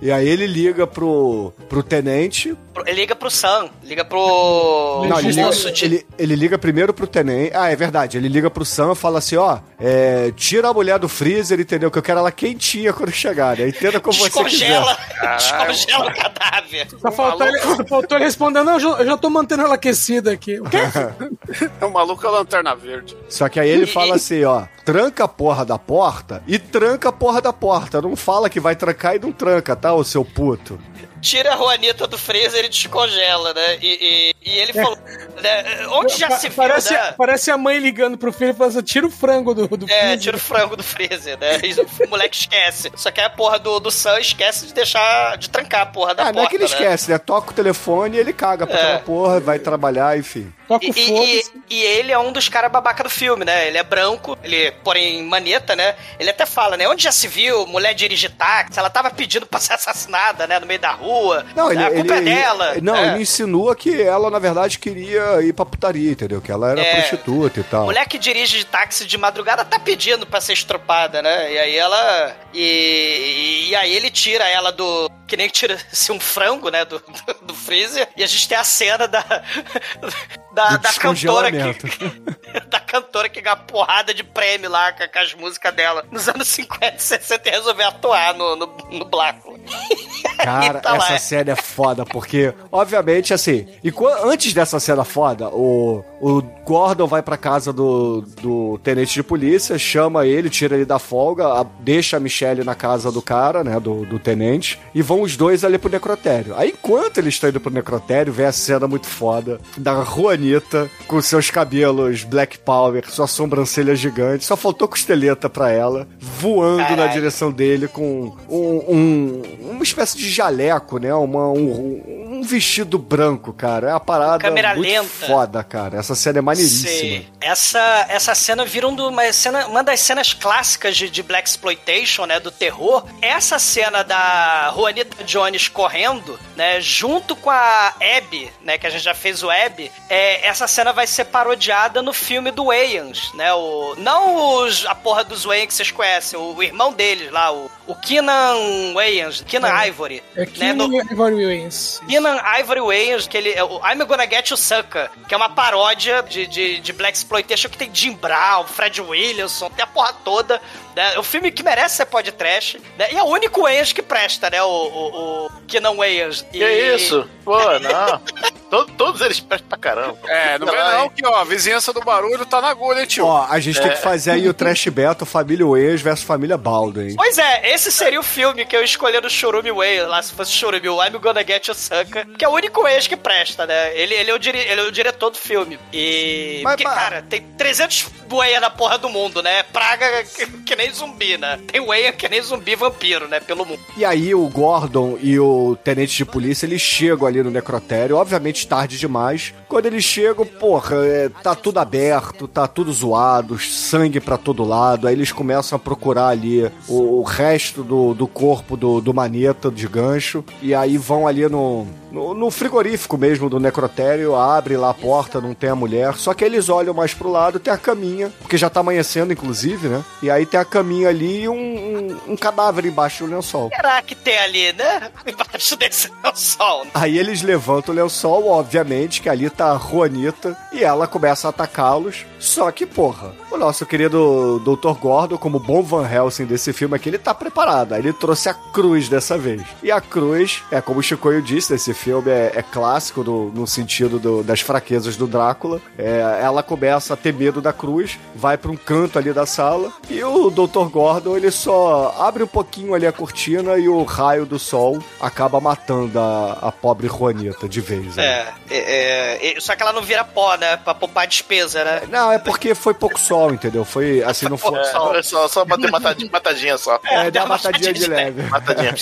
E aí ele liga pro, pro tenente. Ele liga pro Sam, liga pro. Não, ele liga, ele, ele liga primeiro pro tenente. Ah, é verdade. Ele liga pro Sam e fala assim: ó, é, tira a mulher do freezer, entendeu? Que eu quero ela quentinha quando chegar, né? Entenda como você Descongela, quiser. descongela o cadáver. Só faltou ele, só faltou ele responder, não, eu já- eu já tô mantendo ela aquecida aqui. O quê? *laughs* É o maluco a lanterna verde. Só que aí ele fala assim, ó, tranca a porra da porta e tranca a porra da porta. Não fala que vai trancar e não tranca, tá, ô seu puto? Tira a Juanita do freezer e descongela, né? E, e- e ele falou. né, onde já Pa- se viu, parece, né? parece a mãe ligando pro filho e falando assim, tira o frango do, do É, freezer. tira o frango do freezer, né? E o moleque esquece. Só que a porra do, do Sam esquece de deixar, de trancar a porra da Ah, porta, não é que ele né? esquece, né? Toca o telefone e ele caga pra É. aquela porra, vai trabalhar, enfim. Toca E, o e- e- e ele é um dos caras babaca do filme, né? Ele é branco, ele, porém, maneta, né? Ele até fala, né? Onde já se viu mulher dirigir táxi? Ela tava pedindo pra ser assassinada, né? No meio da rua. Não, ele, a culpa ele- é dela. ele- não, é. ele insinua que ela, na verdade, queria ir pra putaria, entendeu? Que ela era É. prostituta e tal. Mulher que dirige de táxi de madrugada tá pedindo pra ser estrupada, né? E aí ela. E, e aí ele tira ela do. Que nem tira *laughs* assim, um frango, né? Do, do, *laughs* do freezer. E a gente tem a cena da. *laughs* Da, da cantora que. da cantora que ganha porrada de prêmio lá com, as músicas dela. Nos anos 50 e 60 e resolveu atuar no, no, no. *laughs* Cara, tá essa cena é foda, porque, obviamente, assim, e antes dessa cena foda, o, o Gordon vai pra casa do, do tenente de polícia, chama ele, tira ele da folga, a- deixa a Michelle na casa do cara, né, do, do tenente, e vão os dois ali pro necrotério. Aí, enquanto eles estão indo pro necrotério, vem a cena muito foda da Juanita com seus cabelos Black Power, sua sobrancelha gigante, só faltou costeleta pra ela, voando na Caralho. direção dele com um, um- uma espécie de jaleco, né? Uma, um, um vestido branco, cara. É uma parada Câmera muito lenta. foda, cara. Essa cena é maneiríssima. Essa, essa cena vira um do- uma, cena, uma das cenas clássicas de, de Black Exploitation, né? Do terror. Essa cena da Juanita Jones correndo, né? Junto com a Abby, né? Que a gente já fez o Abby. É, essa cena vai ser parodiada no filme do Wayans, né? O, não os, a porra dos Wayans que vocês conhecem, o, o irmão deles lá, o, o Keenan Wayans, Keenan Ivory. É né, no- Ivory Williams. Keenan Ivory Wayans, que ele é o I'm Gonna Get You Sucker, que é uma paródia de, de, de Black Exploitation que tem Jim Brown, Fred Williamson, tem a porra toda. Né? É um filme que merece ser podcast. Né? E é o único Wayans que presta, né? O, o, o Keenan Wayans. E- Que isso? Pô, não. *laughs* Todo- todos eles prestam pra caramba. É, não vem Ai. não que, ó, a vizinhança do barulho tá na agulha, hein, tio. Ó, a gente É. tem que fazer aí o Trash Beto, Família Wayans versus Família Baldo, hein? Pois é, esse seria o filme que eu escolhi no Churume Way, lá se fosse Churume, o I'm Gonna Get You Sucker, que é o único ex que presta, né? Ele, ele, é, o dire, ele é o diretor do filme. E. Mas- porque, mas- cara, tem 300 Way na porra do mundo, né? praga que, que nem zumbi, né? Tem Wayne que nem zumbi vampiro, né? Pelo mundo. E aí o Gordon e o tenente de polícia, eles chegam ali no necrotério, obviamente tarde demais. Quando eles chegam, porra, é, tá tudo aberto, tá tudo zoado, sangue pra todo lado. Aí eles começam a procurar ali o, o resto do, do corpo do, do maneta de gancho. E aí vão ali no, no, no frigorífico mesmo do necrotério, abre lá a porta, não tem a mulher. Só que eles olham mais pro lado, tem a caminha, porque já tá amanhecendo, inclusive, né? E aí tem a caminha ali e um, um, um cadáver embaixo do lençol. Será que tem ali, né? *laughs* Embaixo desse lençol. Aí eles levantam o lençol, obviamente, que ali tá a Juanita, e ela começa a atacá-los. Só que, porra, o nosso querido Dr. Gordon, como bom Van Helsing desse filme aqui, ele tá preparado. Aí ele trouxe a cruz dessa vez. E a cruz, é como o Chicoio disse, esse filme é, é clássico do- no sentido do- das fraquezas do Drácula. É, ela começa a ter medo da cruz, vai pra um canto ali da sala, e o Dr. Gordon, ele só abre um pouquinho ali a cortina e o raio do sol acaba matando a, a pobre Juanita de vez. né? É, é, é, só que ela não vira pó, né? Pra poupar despesa, né? Não, é porque foi pouco sol, entendeu? Foi assim, não foi. É, só, só bater matadinha, matadinha só. É, deu uma matadinha de leve. Matadinha.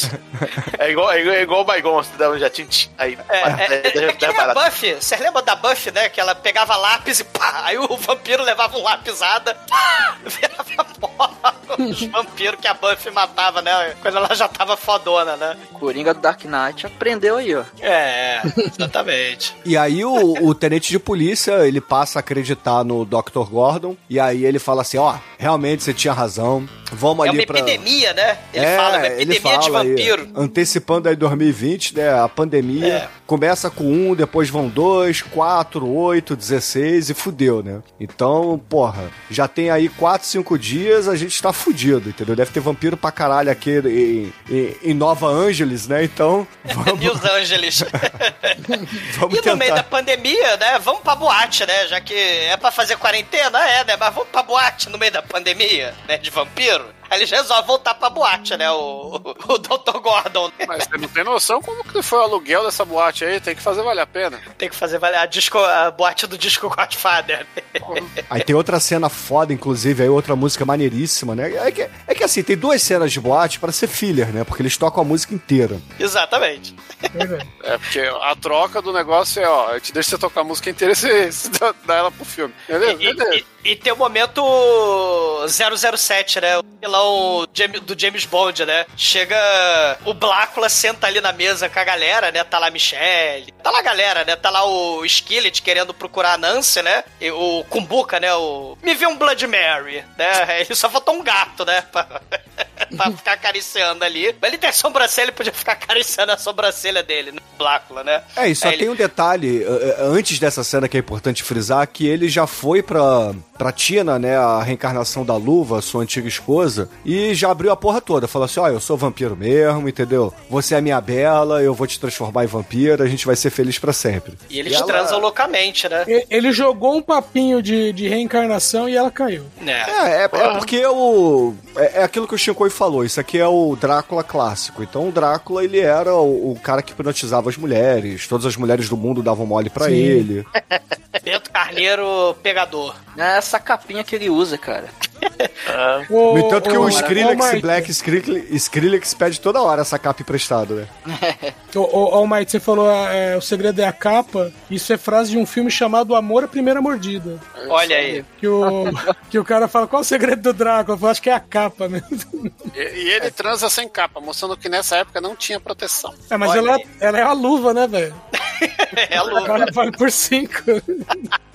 É igual, é igual, é igual o Baigon, você dá um jatinho. tch, Aí, É, é, é, é que nem a. Buffy. Vocês lembram da Buffy, né? Que ela pegava lápis e pá, aí o vampiro levava um lápisada, pá, virava pó. Os vampiros que a Buffy matava, né? Quando ela já tava fodona, né? Coringa do Dark Knight aprendeu aí, ó. É, exatamente. E aí o, o tenente de polícia, ele passa a acreditar no Dr. Gordon, e aí ele fala assim, ó, realmente você tinha razão, vamos É ali uma pra... epidemia, né? Ele fala, uma ele epidemia de fala aí, vampiro. antecipando aí 2020, né, a pandemia, É. começa com um, depois vão dois, quatro, oito, dezesseis e fudeu, né? Então, porra, já tem aí quatro, cinco dias, a gente tá fudido, entendeu? Deve ter vampiro pra caralho aqui em, em, em Nova Angeles, né? Então, *laughs* vamos, New Angeles. *laughs* vamos E no meio da tentar... pandemia, né? Vamos pra boate, né? Já que é pra fazer quarentena, é, né? Mas vamos pra boate no meio da pandemia, né? De vampiro. Aí *laughs* eles resolvem voltar pra boate, né? O, o, o Dr. Gordon. Mas você não tem noção como que foi o aluguel dessa boate aí, tem que fazer valer a pena. Tem que fazer valer a, disco, a boate do disco Godfather. *laughs* Aí tem outra cena foda, inclusive, aí outra música maneiríssima, né? É que, é que assim, tem duas cenas de boate pra ser filler, né? Porque eles tocam a música inteira. Exatamente. É, porque a troca do negócio é, ó, eu te deixo você tocar a música inteira e você, *laughs* você dá- dá ela pro filme. Beleza? E, Beleza. e- e tem o momento 007, né? O do James Bond, né? Chega. O Blácula senta ali na mesa com a galera, né? Tá lá a Michelle. Tá lá a galera, né? Tá lá o Skillet querendo procurar a Nancy, né? E o Kumbuka, né? O. Me vê um Blood Mary, né? *laughs* Ele só faltou um gato, né? *laughs* Pra, ficar acariciando ali. Mas ele tem sobrancelha, ele podia ficar acariciando a sobrancelha dele, né? Blácula, né? É, e só Aí tem ele- um detalhe, eh, eh, antes dessa cena que é importante frisar, que ele já foi pra, pra Tina, né, a reencarnação da Luva, sua antiga esposa, e já abriu a porra toda. Falou assim, ó, eu sou vampiro mesmo, entendeu? Você é minha bela, eu vou te transformar em vampiro, a gente vai ser feliz pra sempre. E eles ela- transam loucamente, né? E- Ele jogou um papinho de, de reencarnação e ela caiu. É, é, é porque o. É, é aquilo que o Shinkoi falou. Isso aqui é o Drácula clássico. Então o Drácula, ele era o, o cara que hipnotizava as mulheres. Todas as mulheres do mundo davam mole pra Sim. ele. Carneiro pegador. É essa capinha que ele usa, cara. O, No entanto que o, o- Skrillex o Mike, Black Skrillex, Skrillex pede toda hora essa capa emprestada, né? O, o, Mike, você falou é, o segredo é a capa. Isso é frase de um filme chamado Amor à Primeira Mordida. Olha aí. Que o, *laughs* que o cara fala, qual é o segredo do Drácula? Eu falo, acho que é a capa mesmo. E, e ele transa sem capa, mostrando que nessa época não tinha proteção. É, mas Olha ela, aí. ela é a luva, né, velho? *laughs* É a luva. Vale, vale por cinco. *laughs*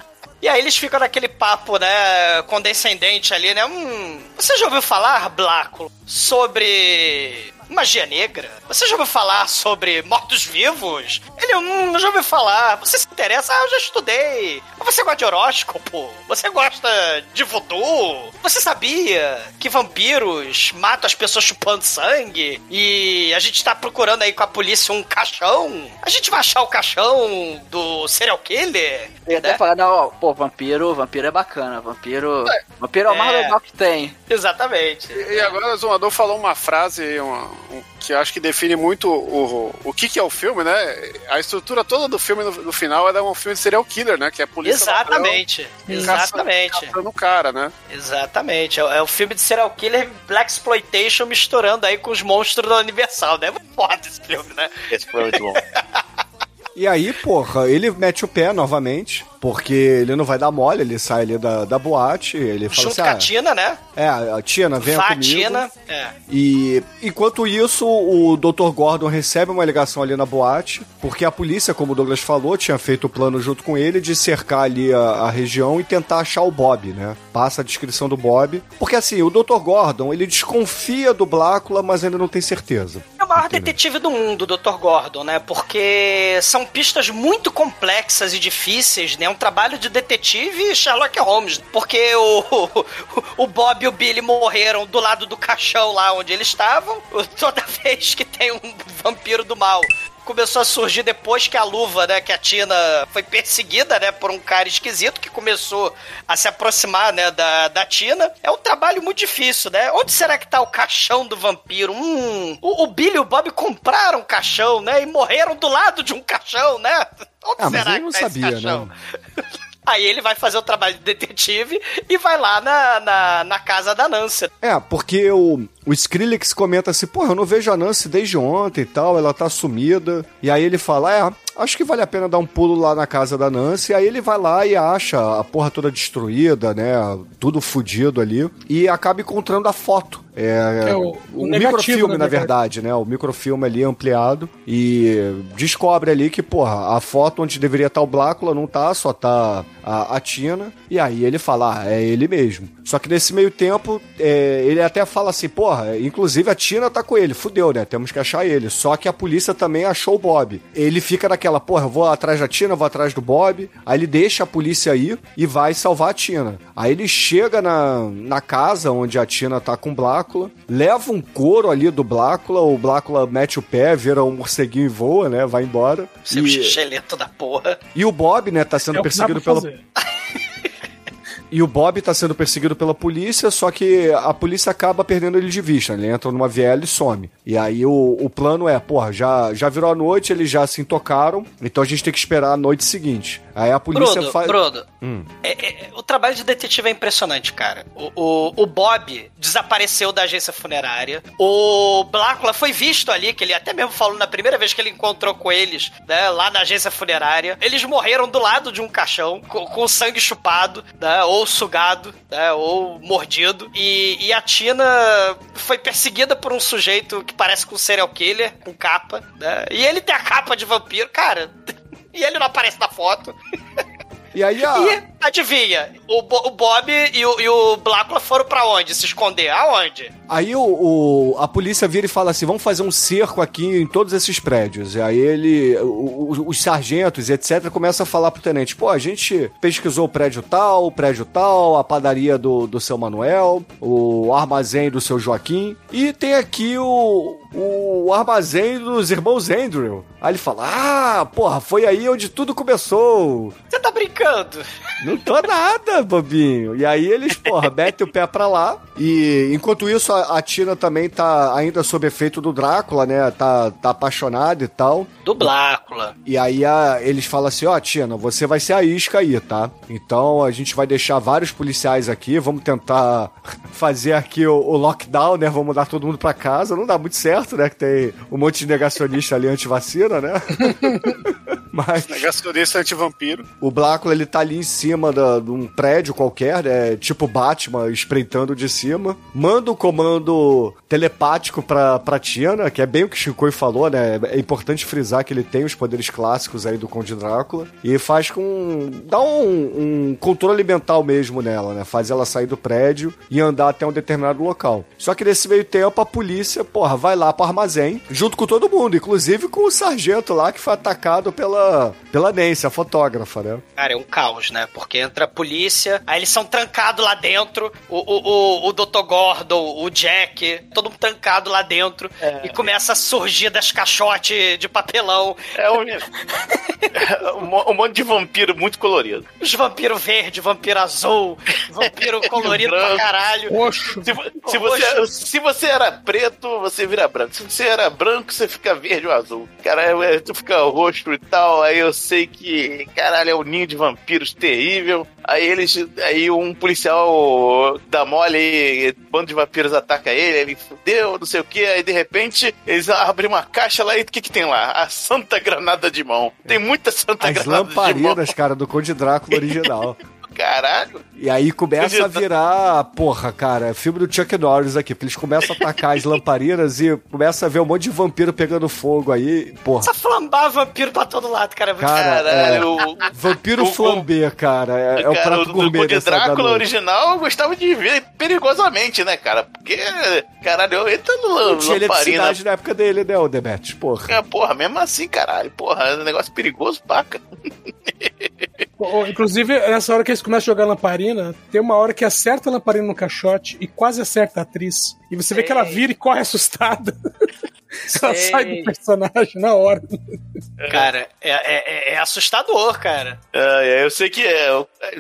E aí eles ficam naquele papo, né, condescendente ali, né? Hum, você já ouviu falar, Bláculo, sobre magia negra? Você já ouviu falar sobre mortos-vivos? Ele, hum, já ouviu falar. Você se interessa? Ah, eu já estudei. Você gosta de horóscopo? Você gosta de voodoo? Você sabia que vampiros matam as pessoas chupando sangue? E a gente tá procurando aí com a polícia um caixão? A gente vai achar o caixão do serial killer? Ele até né? fala, não, ó, pô, vampiro, vampiro é bacana, vampiro. Vampiro é o mais É. legal que tem. Exatamente. E, e agora o Zumador falou uma frase uma- um- que eu acho que define muito o, o que, que é o filme, né? A estrutura toda do filme no, no final era um filme de serial killer, né? Que é a polícia. Exatamente. ladrão Exatamente. Caçando, caçando o cara, né? Exatamente. É, é o filme de serial killer Black Exploitation misturando aí com os monstros da Universal, né? É foda esse filme, né? Esse foi muito bom. *laughs* E aí, porra, ele mete o pé novamente, porque ele não vai dar mole, ele sai ali da, da boate, ele fala Junto assim, com a ah, Tina, né? é, a Tina, Vá, comigo. Tina. É. E enquanto isso, o Dr. Gordon recebe uma ligação ali na boate, porque a polícia, como o Douglas falou, tinha feito o plano junto com ele de cercar ali a, a região e tentar achar o Bob, né? Passa a descrição do Bob. Porque assim, o Dr. Gordon, ele desconfia do Blácula, mas ainda não tem certeza. É o maior detetive do mundo, Dr. Gordon, né? Porque são pistas muito complexas e difíceis, né? É um trabalho de detetive Sherlock Holmes. Porque o, *laughs* o Bob e o Billy morreram do lado do caixão lá onde eles estavam. Toda *laughs* vez que tem um vampiro do mal começou a surgir depois que a luva, né, que a Tina foi perseguida, né, por um cara esquisito que começou a se aproximar, né, da, da Tina. É um trabalho muito difícil, né? Onde será que tá o caixão do vampiro? Hum, o, o Billy e o Bob compraram um caixão, né, e morreram do lado de um caixão, né? Onde Ah, mas será ele não que tá sabia, caixão? né? *laughs* Aí ele vai fazer o trabalho de detetive e vai lá na, na, na casa da Nancy. É, porque o, o Skrillex comenta assim, porra, eu não vejo a Nancy desde ontem e tal, ela tá sumida. E aí ele fala, é, acho que vale a pena dar um pulo lá na casa da Nancy. Aí ele vai lá e acha a porra toda destruída, né, tudo fudido ali. E acaba encontrando a foto. É, É o- o, o negativo, microfilme, na na verdade, né? O microfilme ali ampliado. E descobre ali que, porra, a foto onde deveria estar o Blácula não tá, só tá a, a Tina. E aí ele fala, ah, é ele mesmo. Só que nesse meio tempo, é, ele até fala assim, porra, inclusive a Tina tá com ele, fudeu, né? Temos que achar ele. Só que a polícia também achou o Bob. Ele fica naquela, porra, eu vou atrás da Tina, vou atrás do Bob. Aí ele deixa a polícia ir e vai salvar a Tina. Aí ele chega na, na casa onde a Tina tá com o Blácula, leva um couro ali do Blácula, o Blácula mete o pé, vira um morceguinho e voa, né? Vai embora. Seu E, da porra. e o Bob, né, tá sendo É perseguido pela, fazer. E o Bob tá sendo perseguido pela polícia, só que a polícia acaba perdendo ele de vista. né? Ele entra numa viela e some. E aí o, o plano é, porra, já, já virou a noite, eles já se intocaram, então a gente tem que esperar a noite seguinte. Aí a polícia faz. Brodo, Hum. é- é- o trabalho de detetive é impressionante, cara. O, o, o Bob desapareceu da agência funerária. O Blácula foi visto ali, que ele até mesmo falou na primeira vez que ele encontrou com eles, né, lá na agência funerária. Eles morreram do lado de um caixão, com, com o sangue chupado, né, ou sugado, né, ou mordido. E, e a Tina foi perseguida por um sujeito que parece com um serial killer, com capa, né, e ele tem a capa de vampiro, cara. *laughs* E ele não aparece na foto. *laughs* E aí a. E, adivinha, o, Bo- o Bob e o, e o Blácula foram pra onde? Se esconder? Aonde? Aí o, o- a polícia vira e fala assim: vamos fazer um cerco aqui em todos esses prédios. E aí ele, o- o- os sargentos e etc., começam a falar pro tenente: pô, a gente pesquisou o prédio tal, o prédio tal, a padaria do, do seu Manuel, o armazém do seu Joaquim, e tem aqui o, o armazém dos irmãos Andrew. Aí ele fala: ah, porra, foi aí onde tudo começou. Você tá brincando? Não tô nada, bobinho. E aí eles, porra, *laughs* metem o pé pra lá. E enquanto isso, a, a Tina também tá ainda sob efeito do Drácula, né? Tá, tá apaixonada e tal. Do Blácula. E aí a- eles falam assim: ó, Tina, você vai ser a isca aí, tá? Então a gente vai deixar vários policiais aqui, vamos tentar *laughs* fazer aqui o, o lockdown, né? Vamos mandar todo mundo pra casa. Não dá muito certo, né? Que tem um monte de negacionista ali anti-vacina, né? *laughs* Mas Negacionista anti-vampiro. o Blácula, ele tá ali em cima da- de um prédio qualquer, né? Tipo Batman, espreitando de cima. Manda o comando telepático pra, pra Tina, que é bem o que Chico falou, né? É importante frisar que ele tem os poderes clássicos aí do Conde Drácula. E faz com... dá um, um controle mental mesmo nela, né? Faz ela sair do prédio e andar até um determinado local. Só que nesse meio tempo, a polícia, porra, vai lá pro armazém, junto com todo mundo, inclusive com o sargento lá que foi atacado pela, pela Nancy, a fotógrafa, né? Cara, é um caos, né? Porque entra a polícia, aí eles são trancados lá dentro, o, o, o, o Dr. Gordon, o Jack, todo mundo trancado lá dentro, e começa a surgir das caixotes de papelão. É um, *laughs* um monte de vampiro muito colorido. Os vampiro verde, vampiro azul, vampiro *laughs* colorido pra caralho. Roxo. Se, se você, se você era preto, você vira branco. Se você era branco, você fica verde ou azul. Cara, é- tu fica roxo e tal. Aí eu sei que, caralho, é um ninho de vampiros terrível. Aí eles. Aí um policial dá mole e bando de vampiros ataca ele, ele fudeu, não sei o que. Aí de repente eles abrem uma caixa lá e o que, que tem lá? A Santa Granada de mão. Tem muita Santa As Granada de mão. lamparinas, cara, do Conde Drácula original. *laughs* Caralho. E aí começa a virar, porra, cara, é filme do Chuck Norris aqui, porque eles começam a atacar as lamparinas e começa a ver um monte de vampiro pegando fogo aí, porra. Essa flambar vampiro pra todo lado, cara. é Cara, Caralho, é, o- vampiro o- flambé, cara, é, é o Cara, prato do- gourmet dessa da Drácula original eu gostava de ver perigosamente, né, cara? Porque, caralho, entra no Não tinha lamparina. na época dele, né, o Demet, porra. É, Porra, mesmo assim, caralho, porra, é um negócio perigoso, paca. *laughs* Inclusive, nessa hora que eles começam a jogar lamparina, tem uma hora que acerta a lamparina no caixote e quase acerta a atriz. E você vê que ela vira e corre assustada. *laughs* ela Sei. sai do personagem na hora. Cara, é, é- é- é assustador, cara. É, eu sei que é,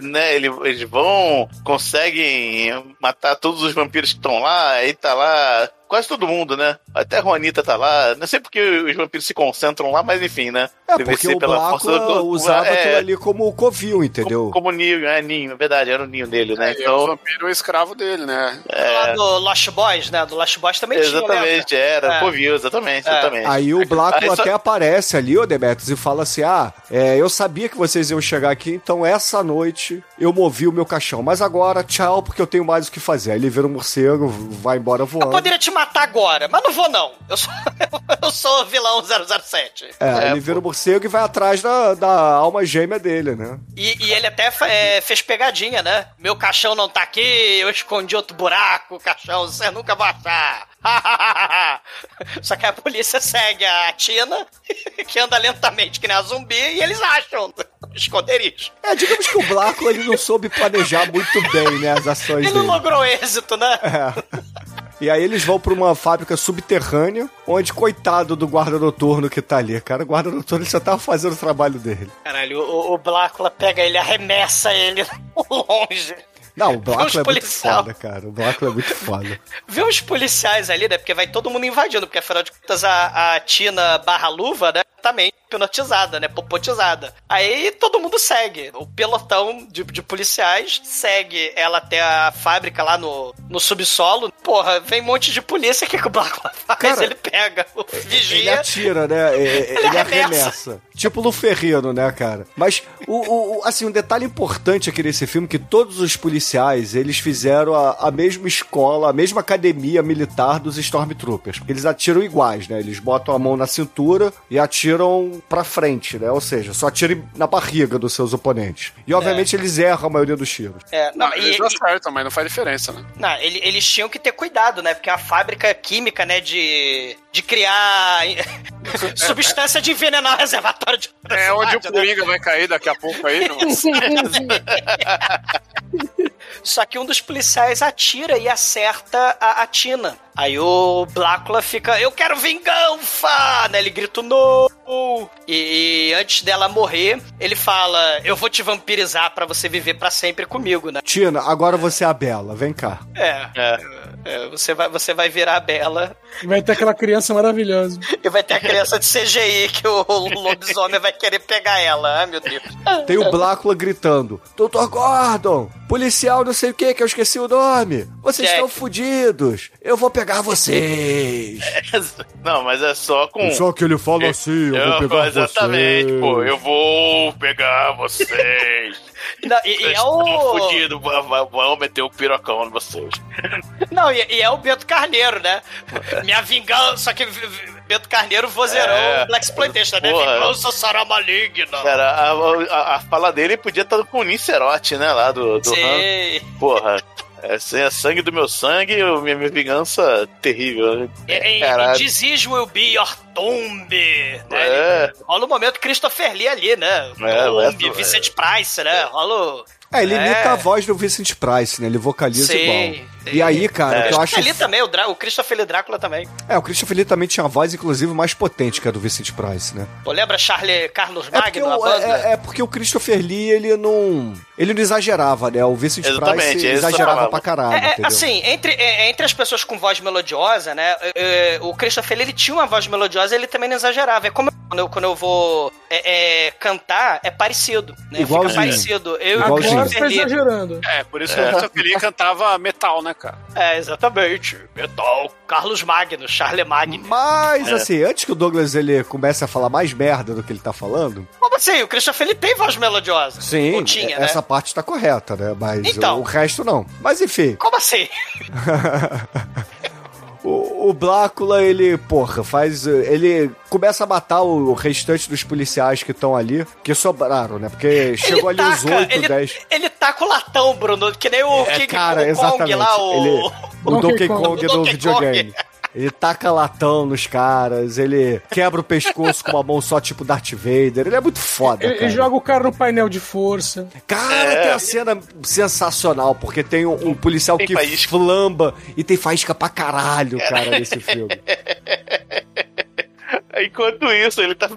né, ele- eles vão, conseguem matar todos os vampiros que estão lá, aí tá lá quase todo mundo, né? Até a Juanita tá lá. Não sei porque os vampiros se concentram lá, mas enfim, né? É, Deve porque ser o pela do- usava é, aquilo ali como covil, entendeu? Como, como ninho, é ninho, é verdade, era o ninho dele, né? É, e o Então, vampiro é o escravo dele, né? Lá do Lost Boys, né? Do Lost Boys também tinha, exatamente, era, É. covil, exatamente, É. exatamente. Aí o Blácula Aí só- até aparece ali, ô Demetrius, e fala assim: Ah, é, eu sabia que vocês iam chegar aqui, então essa noite eu movi o meu caixão. Mas agora, tchau, porque eu tenho mais o que fazer. Aí ele vira um morcego, vai embora Eu voando. poderia te matar agora, mas não vou não. Eu sou, *laughs* eu sou vilão 007. É, ele vira um morcego e vai atrás da, da alma gêmea dele, né? E, e ele até é, fez pegadinha, né? Meu caixão não tá aqui, eu escondi outro buraco, caixão, você nunca vai achar. *laughs* Só que a polícia segue a Tina, *laughs* que anda lentamente que nem a zumbi, e eles acham *laughs* esconderijo. É, digamos que o Blácula ele não soube planejar muito bem, né, as ações Ele não dele. logrou êxito, né? É. E aí eles vão pra uma fábrica subterrânea, onde, coitado do guarda noturno que tá ali, cara, o guarda noturno ele só tava fazendo o trabalho dele. Caralho, o, o Blácula pega ele, arremessa ele longe. Não, o Blácula é muito foda, cara. O Blácula é muito foda. Vê os policiais ali, né? Porque vai todo mundo invadindo, porque afinal de contas a, a Tina barra luva, né? Também hipnotizada, né? Popotizada. Aí todo mundo segue. O pelotão de, de policiais segue ela até a fábrica lá no, no subsolo. Porra, vem um monte de polícia. Que, o Blácula faz? Cara, ele pega o Ele vigia. atira, né? É, é, *laughs* Ele, arremessa. arremessa. Tipo no Ferrino, né, cara? Mas, o, o- assim, um detalhe importante aqui nesse filme, que todos os policiais, eles fizeram a, a mesma escola, a mesma academia militar dos Stormtroopers. Porque eles atiram iguais, né? Eles botam a mão na cintura e atiram pra frente, né? Ou seja, só atiram na barriga dos seus oponentes. E, obviamente, eles erram a maioria dos tiros. É, não, Não, e- eles e- acertam, mas não faz diferença, né? Não, ele- eles tinham que ter cuidado, né? Porque é uma fábrica química, né? De, de criar *laughs* substância de envenenar o reservatório de É onde o né? Coringa vai cair daqui a pouco aí. Não? *laughs* *laughs* Só que um dos policiais atira e acerta a, a Tina. Aí o Blácula fica, eu quero vingança! Né? Ele grita no. E, e antes dela morrer, ele fala, eu vou te vampirizar pra você viver pra sempre comigo, né? Tina, agora você é a Bela, vem cá. É. é, você, vai, você vai virar a Bela E vai ter aquela criança maravilhosa. e vai ter a criança de CGI que o lobisomem vai querer pegar ela. Ai, meu Deus. Tem o Blácula gritando: Doutor Gordon, policial não sei o que, que eu esqueci o nome. Vocês Jack. estão fudidos. Eu vou pegar vocês. *laughs* Não, mas é só com. Só que ele fala assim: Eu, vou pegar exatamente, vocês. pô, eu vou pegar vocês. *laughs* Não, e, e é o. fudidos, vão meter o pirocão em vocês. *laughs* Não, e, e é o Bento Carneiro, né? *laughs* Minha vingança. Só que Bento Carneiro vozeirou É. Black Exploitation, né? Vingança será maligna. Cara, a, a- a fala dele podia estar com o Nicerote, né? Lá do, do Han. Sei. Porra. É, sem é sangue do meu sangue, eu- minha, minha vingança terrível. Em, Caralho. Disease will be your tomb. Né? É. Rola o momento Christopher Lee ali, né? É, tomb, é. Vicente Price, né? Rola o- É, ele imita É. a voz do Vincent Price, né? Ele vocaliza Sim, igual. sim. E aí, cara, o que eu acho. Ali também, o, Drá- o Christopher Lee Drácula também. É, o Christopher Lee também tinha a voz, inclusive, mais potente que a do Vincent Price, né? Pô, lembra Charlie Carlos É porque, Magno, o, banda? é, é porque o Christopher Lee, ele não. Ele não exagerava, né? O Vincent Exatamente, Price é exagerava pra caralho, É, é, entendeu? assim, entre, é, entre as pessoas com voz melodiosa, né? é, é, o Christopher Lee, ele tinha uma voz melodiosa ele também não exagerava. É como quando eu, quando eu vou é, é, cantar, é parecido. Né? Fica Igualzinho. parecido. Eu e o Igualzinho. Agora você tá exagerando. É, por isso que o Christopher Lee cantava metal, né, cara? É, exatamente. Metal. Carlos Magno, Charlie Magno. Mas, É. assim, antes que o Douglas ele comece a falar mais merda do que ele tá falando, Como assim? O Christopher Lee tem voz melodiosa. sim, tinha, essa né? parte tá correta, né? Mas Então. o, o resto não. Mas enfim, Como assim? *laughs* o, o Blácula, ele, porra, faz. Ele começa a matar o, o restante dos policiais que estão ali, que sobraram, né? Porque chegou ali os taca- 8, ele, 10. ele taca o latão, Bruno, que nem o É, King cara, Kong exatamente. lá, o... Ele, o Donkey Donkey Kong. Kong, O do Donkey videogame. Ele taca latão nos caras, ele quebra o pescoço com uma mão só, tipo Darth Vader. Ele é muito foda, Ele, cara. ele joga o cara no painel de força. Cara, tem a cena sensacional, porque tem um, um policial Tem que faísca. flamba e tem faísca pra caralho, cara, nesse filme. *laughs* Enquanto isso, ele tá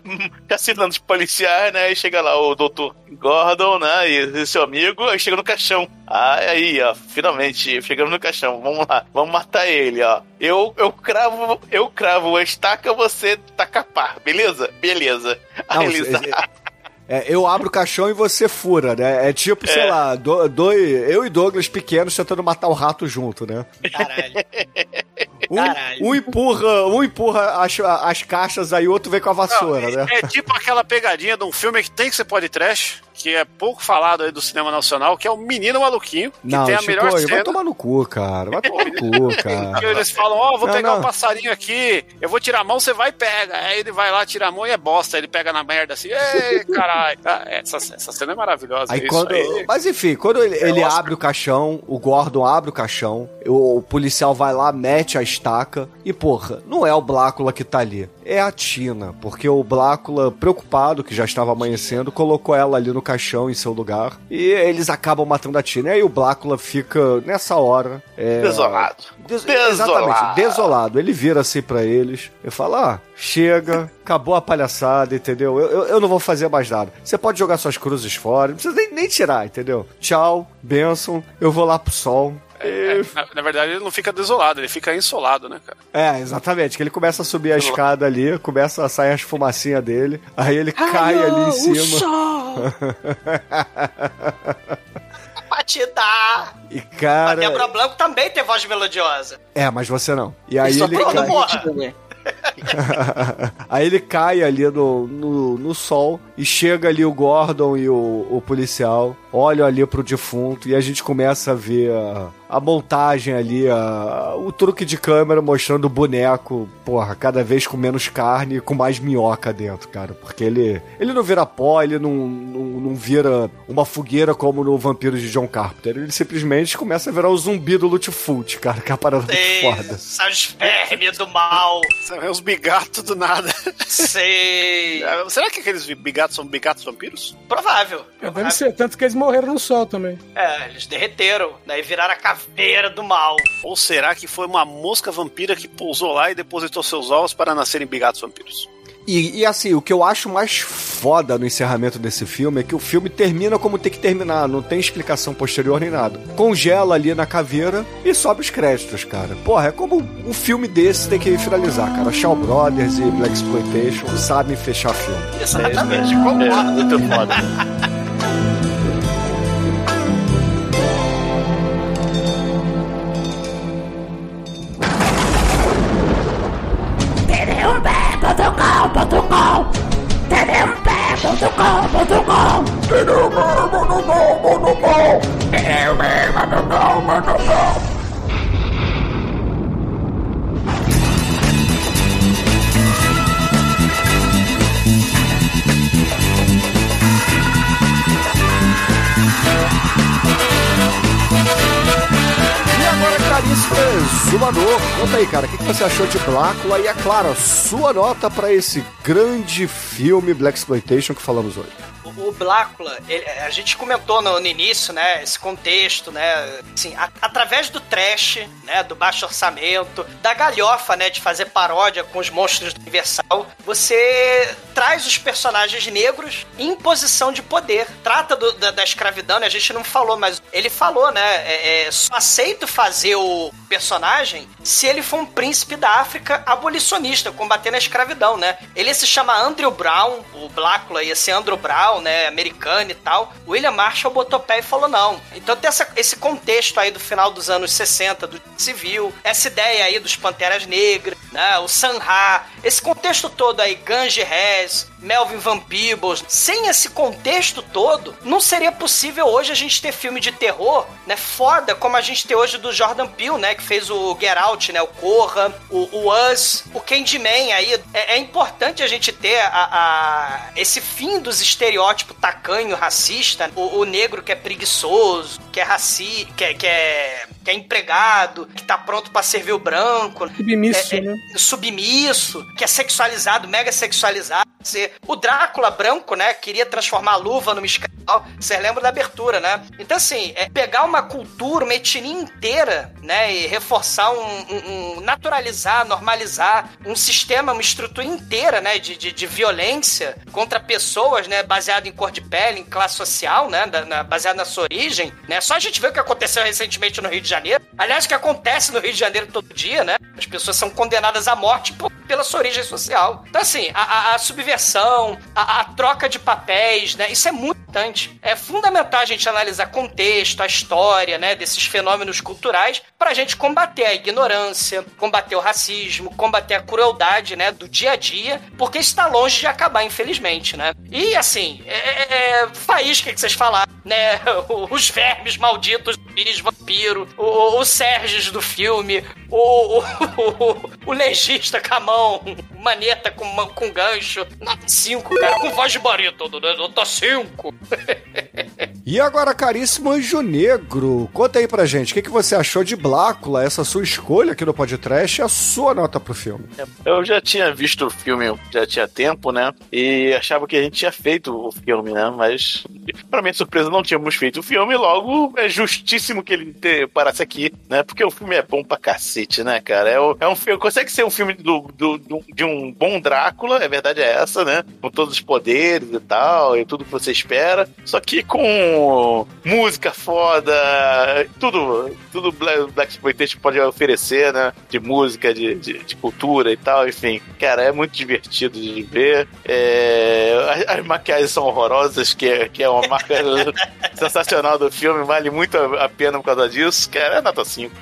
assinando os policiais, né? E chega lá o Dr. Gordon, né? E, e seu amigo, aí chega no caixão. Ah, aí, ó, finalmente, chegamos no caixão. Vamos lá, vamos matar ele, ó. Eu, eu cravo, eu cravo a estaca, você taca a pá, beleza? Beleza. Não, Aí eles, *laughs* é- É, eu abro o caixão e você fura, né? É tipo, sei É. lá, do- dois, eu e Douglas pequenos tentando matar o rato junto, né? Caralho. *laughs* Um, Caralho. um empurra, um empurra as, as caixas, aí o outro vem com a vassoura, Não, né? É tipo aquela pegadinha de um filme que tem que ser pode trash, que é pouco falado aí do cinema nacional, que é o Menino Maluquinho, que Não, tem a Chico, melhor vai cena. tomar no cu, cara. Vai tomar no cu, *laughs* cara. eles falam, ó, vou Não, pegar não. um passarinho aqui, eu vou tirar a mão, você vai e pega. Aí ele vai lá, tira a mão e é bosta. Ele pega na merda assim, ei, *laughs* caralho. Ah, essa, essa cena é maravilhosa. Aí quando, aí. mas enfim, quando ele, ele abre o caixão, o Gordon abre o caixão, o, o policial vai lá, mete a estaca e, porra, não é o Blácula que tá ali, é a Tina, porque o Blácula, preocupado, que já estava amanhecendo, colocou ela ali no caixão em seu lugar e eles acabam matando a Tina. E aí o Blácula fica, nessa hora... É, Desolado. Des- Desolado. Exatamente, desolado. Ele vira assim pra eles e fala: Ah, chega, acabou a palhaçada, entendeu? Eu, eu, eu não vou fazer mais nada. Você pode jogar suas cruzes fora, não precisa nem, nem tirar, entendeu? Tchau, benção, eu vou lá pro sol. É, na, na verdade, ele não fica desolado, ele fica insolado, né, cara? É, exatamente, que ele começa a subir a escada ali, começa a sair as fumacinhas dele, aí ele cai ali em cima. *laughs* Te dar. E A cara. Débora Blanco também tem voz melodiosa. É, mas você não. E aí Só ele cai. *laughs* Aí ele cai ali no, no, no sol e chega ali o Gordon e o, o policial, olham ali pro defunto e a gente começa a ver a, a montagem ali, a, o truque de câmera mostrando o boneco, porra, cada vez com menos carne e com mais minhoca dentro, cara. Porque ele, ele não vira pó, ele não, não, não vira uma fogueira como no Vampiro de John Carpenter. Ele simplesmente começa a virar o zumbi do Lutfoot, cara, que é uma parada muito Sei, foda. Sai os vermes do mal. São os bigatos do nada. Sei. *laughs* Será que aqueles bigatos são bigatos vampiros? Provável. É, deve ser, tanto que eles morreram no sol também. É, eles derreteram, daí viraram a caveira do mal. Ou será que foi uma mosca vampira que pousou lá e depositou seus ovos para nascerem bigatos vampiros? E, e, assim, o que eu acho mais foda no encerramento desse filme é que o filme termina como tem que terminar, não tem explicação posterior nem nada. Congela ali na caveira e sobe os créditos, cara. Porra, é como um filme desse tem que finalizar, cara. Shaw Brothers e Black Exploitation sabem fechar filme. Exatamente, É, concordo. muito foda. *laughs* E agora, caríssimas, uma Silvanor. Conta aí, cara, o que, que você achou de Blácula? E é claro, sua nota pra esse grande filme Black Exploitation que falamos hoje. O Blácula, ele- a gente comentou no, no início, né, esse contexto, né, assim, a- através do trash, né, do baixo orçamento, da galhofa, né, de fazer paródia com os monstros do Universal, você traz os personagens negros em posição de poder. Trata do- da, da escravidão, né, a gente não falou, mas ele falou, né, é, é, só aceito fazer o personagem se ele for um príncipe da África abolicionista, combatendo a escravidão, né. Ele se chama Andrew Brown, o Blácula ia ser Andrew Brown, né, americano e tal. William Marshall botou pé e falou não. Então tem essa- esse contexto aí do final dos anos 60, do civil, essa ideia aí dos Panteras Negras, né, o Sanha, esse contexto todo aí, Ganji Rez, Melvin Van Peebles, sem esse contexto todo, não seria possível hoje a gente ter filme de terror, né, foda, como a gente tem hoje do Jordan Peele, né, que fez o Get Out, né, o Corra, o, o Us, o Candyman aí. É, é importante a gente ter a, a- esse fim dos estereótipos tacanho, racista, o, o negro que é preguiçoso, que é raci, que é, que é, que é empregado, que tá pronto pra servir o branco. Submisso, É- é- né? submisso, que é sexualizado, mega sexualizado. O Drácula branco, né, queria transformar a luva numa escala. Vocês lembram da abertura, né? Então, assim, é pegar uma cultura, uma etnia inteira, né, e reforçar um, um- um- naturalizar, normalizar um sistema, uma estrutura inteira, né, de, de, de violência contra pessoas, né, baseado em cor de pele, em classe social, né, da- na- baseado na sua origem, né? Só a gente vê o que aconteceu recentemente no Rio de Janeiro. Aliás, o que acontece no Rio de Janeiro todo dia, né? As pessoas são condenadas à morte por- pela sua origem social. Então, assim, a, a- a subversão, a, a troca de papéis, né? Isso é muito importante. É fundamental a gente analisar contexto, a história, né? Desses fenômenos culturais pra gente combater a ignorância, combater o racismo, combater a crueldade, né? Do dia a dia, porque isso tá longe de acabar, infelizmente, né? E, assim, é, é, é faísca que vocês falaram, né? *laughs* Os vermes malditos, bis, vampiro, o, Sérgio do filme, o, o, o, *laughs* o legista com a mão, maneta com, com gancho. Nota 5, cara, com voz de barítono, né? Nota 5. E agora, caríssimo Anjo Negro, conta aí pra gente, o que, que você achou de Blácula, essa sua escolha aqui no podcast e a sua nota pro filme? Eu já tinha visto o filme, já tinha tempo, né? E achava que a gente tinha feito o filme, né? Mas, pra minha surpresa, não tínhamos feito o filme, logo é justíssimo que ele parasse aqui, né? Porque o filme é bom pra cacete, né, cara? É, é um filme, consegue ser um filme do, do- do- de um bom Drácula, a verdade é essa, né? Com todos os poderes e tal, e tudo que você espera, só que com música foda, tudo, tudo Black, Black Exploitation pode oferecer, né? De música, de, de, de cultura e tal, enfim. Cara, é muito divertido de ver. É, as, as maquiagens são horrorosas, que é, que é uma marca *laughs* sensacional do filme, vale muito a, a pena por causa disso. Cara, é nota 5.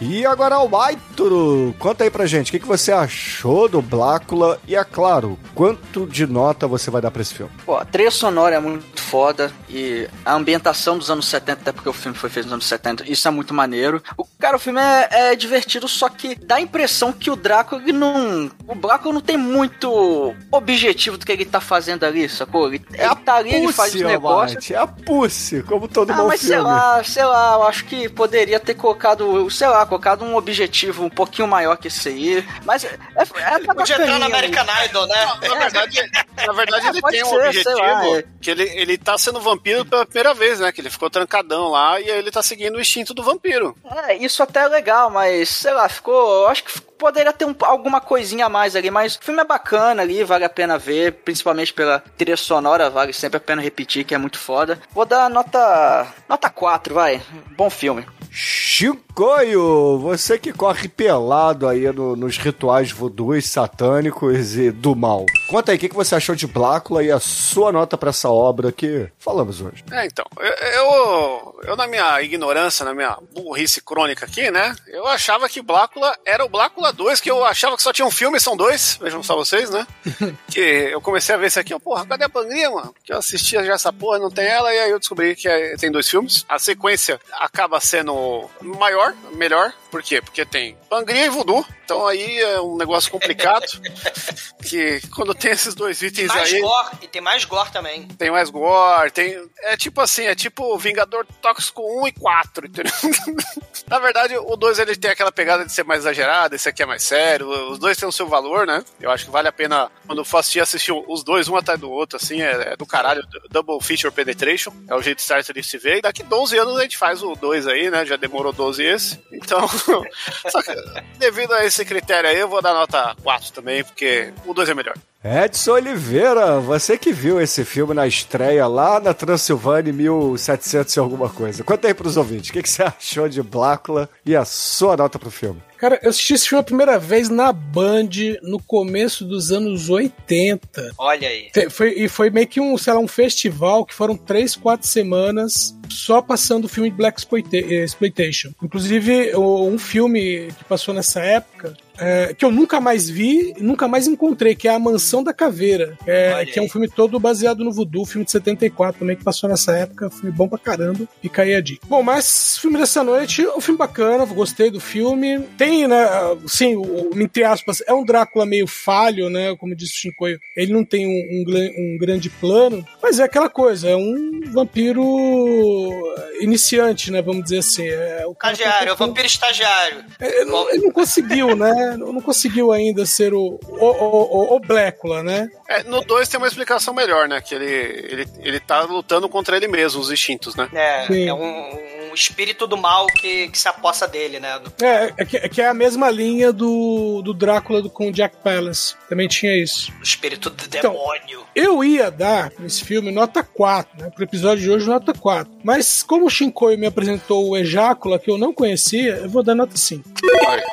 E agora o Maituro, conta aí pra gente, o que, que você achou do Blácula e, é claro, quanto de nota você vai dar pra esse filme? Pô, a trilha sonora é muito foda e a ambientação dos anos 70, até porque o filme foi feito nos anos 70, isso é muito maneiro. O, cara, o filme é, é divertido, só que dá a impressão que o Drácula ele não. O Drácula não tem muito objetivo do que ele tá fazendo ali, sacou? Ele, ele tá ali, ele faz os Pussy, negócios. É a Pussy, como todo Ah, bom mas filme. sei lá, sei lá, eu acho que poderia ter colocado, sei lá, colocado um objetivo um pouquinho maior que esse aí. Mas é, é, é Podia entrar no American Idol, né? Na verdade, na verdade É, ele pode tem um objetivo lá, é. que ele, ele tá sendo vampiro pela primeira vez, né? Que ele ficou trancadão lá e aí ele tá seguindo o instinto do vampiro. É, isso até é legal, mas sei lá, ficou. Acho que poderia ter um- alguma coisinha a mais ali, mas o filme é bacana ali, vale a pena ver, principalmente pela trilha sonora, vale sempre a pena repetir, que é muito foda. Vou dar nota. nota 4, vai. Bom filme. Chicoio, você que corre pelado aí no- nos rituais voodoos satânicos e do mal. Conta aí, o que, que você achou de Blácula e a sua nota pra essa obra que falamos hoje? É, então, eu, eu, eu, na minha ignorância, na minha burrice crônica aqui, né? Eu achava que Blácula era o Blácula 2, que eu achava que só tinha um filme, são dois, vejam só vocês, né? *laughs* que eu comecei a ver esse aqui, ó, porra, cadê a Pangria, mano? Que eu assistia já essa porra, não tem ela, e aí eu descobri que é- tem dois filmes. A sequência acaba sendo maior, melhor. Por quê? Porque tem Pangria e Voodoo. Então aí é um negócio complicado. *laughs* que quando tem esses dois itens Mais aí. gore, e tem mais gore também. Tem mais gore, tem. É tipo assim, é tipo Vingador Tóxico 1 e 4, entendeu? *laughs* Na verdade, o 2 ele tem aquela pegada de ser mais exagerado, esse aqui é mais sério. Os dois têm o seu valor, né? Eu acho que vale a pena, quando for assistir, assistir os dois um atrás do outro, assim, é, é do caralho. Double Feature Penetration. É o jeito certo de se ver. E daqui 12 anos a gente faz o 2 aí, né? Já demorou 12 esse. Então, *laughs* só que devido a esse critério aí, eu vou dar nota 4 também, porque o 2 é melhor. Edson Oliveira, você que viu esse filme na estreia lá na Transilvânia em 1700 e alguma coisa. Conta aí pros ouvintes, o que, que você achou de Blácula e a sua nota pro filme? Cara, eu assisti esse filme a primeira vez na Band no começo dos anos 80. Olha aí. Foi, e foi meio que um, sei lá, um festival que foram três, quatro semanas só passando filme de Black Exploita- Exploitation. Inclusive, o- um filme que passou nessa época, é, que eu nunca mais vi, nunca mais encontrei, que é A Mansão da Caveira. É, que é um filme todo baseado no voodoo, filme de 74 também, que passou nessa época. Filme bom pra caramba. E caí a dica. Bom, mas filme dessa noite, um filme bacana, gostei do filme. Tem, né, sim, o, entre aspas, é um Drácula meio falho, né, como disse o Shinkoio. Ele não tem um, um um grande plano, mas é aquela coisa, é um vampiro iniciante, né, vamos dizer assim. É, o Estagiário, é vampiro estagiário. é, ele ele não conseguiu, né? Não conseguiu ainda ser o, o, o, o, o Blécula, né? É, no 2 tem uma explicação melhor, né? Que ele, ele, ele tá lutando contra ele mesmo, os instintos, né? É, Sim. é um, um espírito do mal que, que se apossa dele, né? Do- É, é que, é que é a mesma linha do, do Drácula do, com o Jack Palance. Também tinha isso. O espírito do Então, demônio. Eu ia dar pra esse filme nota 4, né? Pro episódio de hoje, nota 4. Mas como o Shinkoi me apresentou o Ejácula, que eu não conhecia, eu vou dar nota 5. Olha,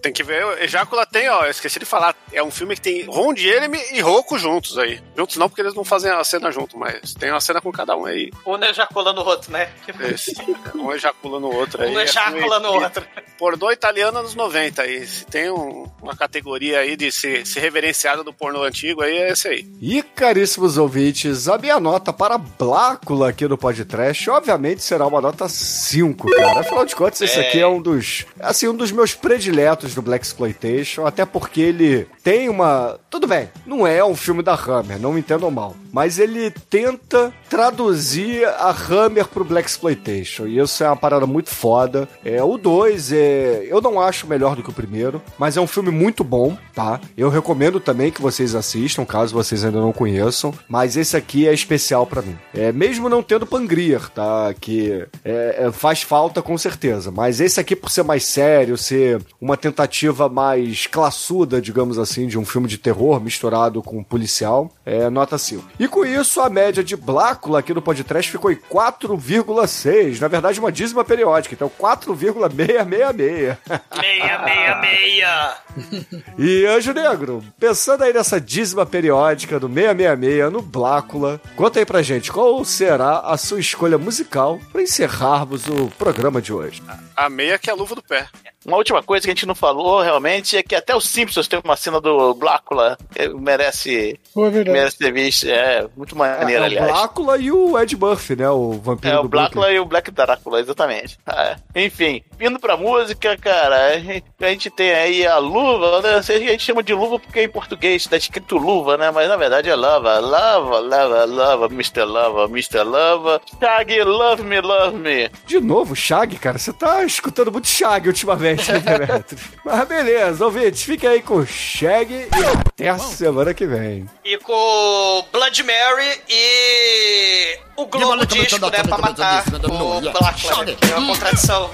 Tem que ver, Ejácula tem, ó, eu esqueci de falar, é um filme que tem Ron Jeremy e Rocco juntos aí. Juntos não, porque eles não fazem a cena junto, mas tem uma cena com cada um aí. Um ejacula no outro, né? Esse, um ejacula no outro aí. Um ejacula É no outro. Pornô italiano nos 90 aí. Se tem um- uma categoria aí de ser, ser reverenciado do pornô antigo, aí é esse aí. E caríssimos ouvintes, a minha nota para Blácula aqui no podcast, obviamente, será uma nota 5, cara. Afinal de contas, esse aqui é um dos, assim, um dos meus prediletos do Black Exploitation, até porque ele tem uma, tudo bem, não é um filme da Hammer, não me entendam mal, mas ele tenta traduzir a Hammer pro Black Exploitation, e isso é uma parada muito foda. É, o 2 é, eu não acho melhor do que o primeiro, mas é um filme muito bom, tá? Eu recomendo também que vocês assistam, caso vocês ainda não conheçam, mas esse aqui é especial pra mim. É, mesmo não tendo Pangrier, tá? Que é, é, faz falta com certeza, mas esse aqui por ser mais sério, ser uma tentativa mais classuda, digamos assim, de um filme de terror misturado com policial, é nota 5. E com isso, a média de Blácula aqui no podcast ficou em 4,6. Na verdade, uma dízima periódica, então 4,666. Meia, meia, meia. *laughs* E Anjo Negro, pensando aí nessa dízima periódica do 666 no Blácula, conta aí pra gente qual será a sua escolha musical pra encerrarmos o programa de hoje. A meia que é a luva do pé. Uma última coisa que a gente não falou realmente é que até os Simpsons tem uma cena do Blácula que merece, Pô, é merece ser vista. É muito maneiro, é o aliás. Blácula e o Ed Murphy, né? O vampiro É o Blácula Brooklyn. e o Black Drácula, exatamente. Ah, é. enfim, indo pra música, cara, a gente, a gente tem aí a luva, né? A gente chama de luva porque em português tá escrito luva, né? Mas na verdade é lava, lava, lava, lava, Mr. Lava, Mr. Lava. Shaggy, love me, love me. De novo, Shag, cara, você tá escutando muito Shag ultimamente, né? *laughs* Mas beleza, ouvintes, fiquem aí com o Shag e até a semana que vem. E com Blood Mary e o Globo Disco, né, pra matar o Blácula, que é uma contradição.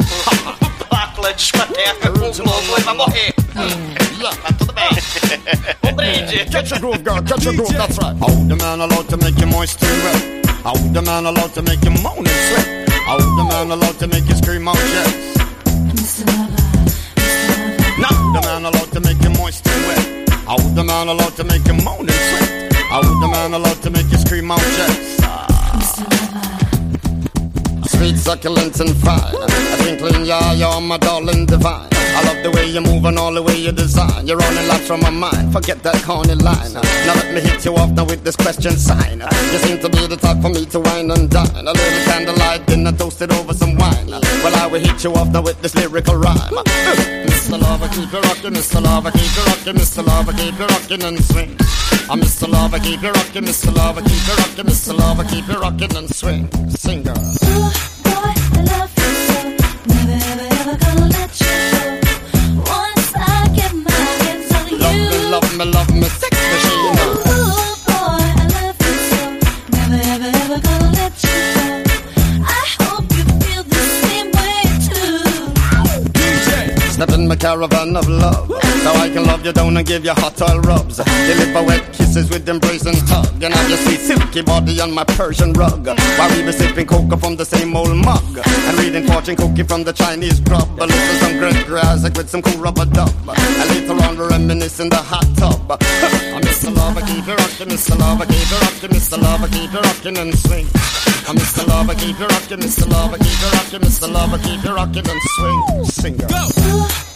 O *laughs* Blácula discoteca com o Globo, ele vai morrer. Mas tudo bem. *laughs* Um brinde. Get your groove, girl. Get your groove. That's right. Hold the man allowed to make you moist and wet. Hold the man allowed to make you moan and sweat. Hold the man allowed to make you scream out yes. Now the man allowed to make you moist and wet. Hold the man allowed to make you moan and sweat. The man allowed to make you scream out yes. Sweet, succulent, and fine. A twinkling, yeah, you're my darling divine. I love the way you move and all the way you design. You're on running lots from my mind. Forget that corny line. Now let me hit you off now with this question sign. You seem to be the type for me to wine and dine. A little candlelight dinner toasted over some wine. Well, I will hit you off now with this lyrical rhyme. Mr. Lover, keep you rocking, Mr. Lover, keep you rocking, Mr. Lover, keep you rocking and swing. Uh, Mr. Lover, keep you rocking, Mr. Lover, keep you rocking, Mr. Lover, keep you rocking and swing. Sing, girl. Love me, love me, my caravan of love. So I can love you down and give you hot oil rubs. Deliver wet kisses with embrace and hug. And have your sweet silky body on my Persian rug. While we be sipping cocoa from the same old mug. And reading fortune cookie from the Chinese grub. A little some Gregory Isaac with some cool rubber dub. And later on we reminisce in the hot tub. I'm Mr. Lover, keep it rockin', Mr. Lover, keep it rockin', Mr. Lover, keep it rockin' and swing. I'm Mr. Lover, keep it rockin', Mr. Lover, keep it rockin', Mr. Lover, keep it rockin' and swing. Sing Go!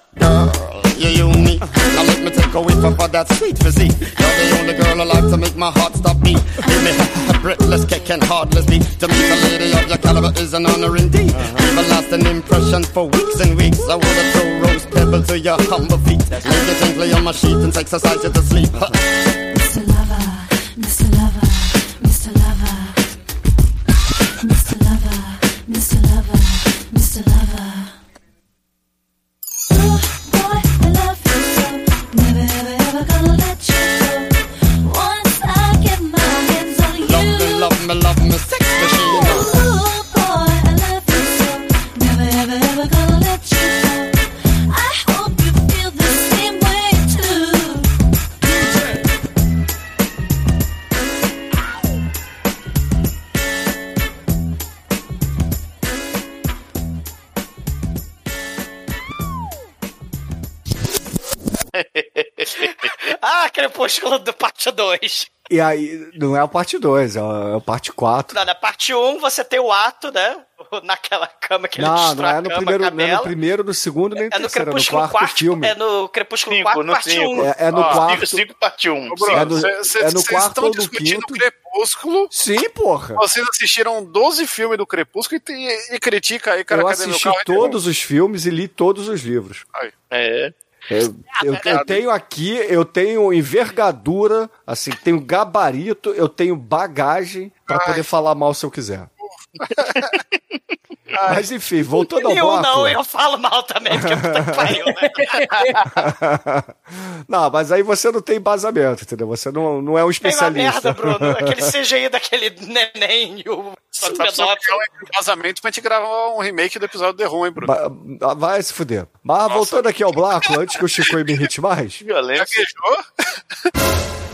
Girl, you're unique. Now let me take a whiff of that sweet physique. You're the only girl I like to make my heart stop beat. Give me a breathless kick and heartless beat. To meet a lady of your caliber is an honor indeed. Leave a lasting impression for weeks and weeks. I wanna throw rose pebble to your humble feet. Lay you gently on my sheet and exercise you to sleep. Crepúsculo do parte 2. E aí, não é a parte 2, é a é a parte 4. Na, na parte 1, você tem o ato, né? Naquela cama que ele Não, não destrói é a no cama primeiro, a não é no primeiro, no segundo, nem no É no terceiro, é no Crepúsculo quarto, 4, filme. é no Crepúsculo Cinco, 4, no parte cinco. 1. É, é no Ó, quarto. cinco- cinco parte um. Ô, Bruno, É no- cê- cê- é no vocês quarto estão ou no discutindo quinto? Crepúsculo. Sim, porra. Vocês assistiram 12 filmes do Crepúsculo e, e, e critica aí, cara, Eu cadê meu assisti todos os filmes e li todos os livros. Aí. É. Eu, eu- eu tenho aqui, eu tenho envergadura, assim, tenho gabarito, eu tenho bagagem pra poder falar mal se eu quiser. *laughs* Mas enfim, voltando ao bloco. não, eu falo mal também, porque puta que pariu, né? *laughs* não, mas aí você não tem embasamento, entendeu? Você não, não é um Tem uma especialista. merda, Bruno. *laughs* Aquele CGI daquele neném e o Você tá precisando criar um vazamento pra gente gravar um remake do episódio The Room, hein, Bruno? Ba- Vai se fuder. Mas voltando aqui ao bloco, antes que o Chico me irrite mais. *laughs* Violência. Gaguejou? *laughs*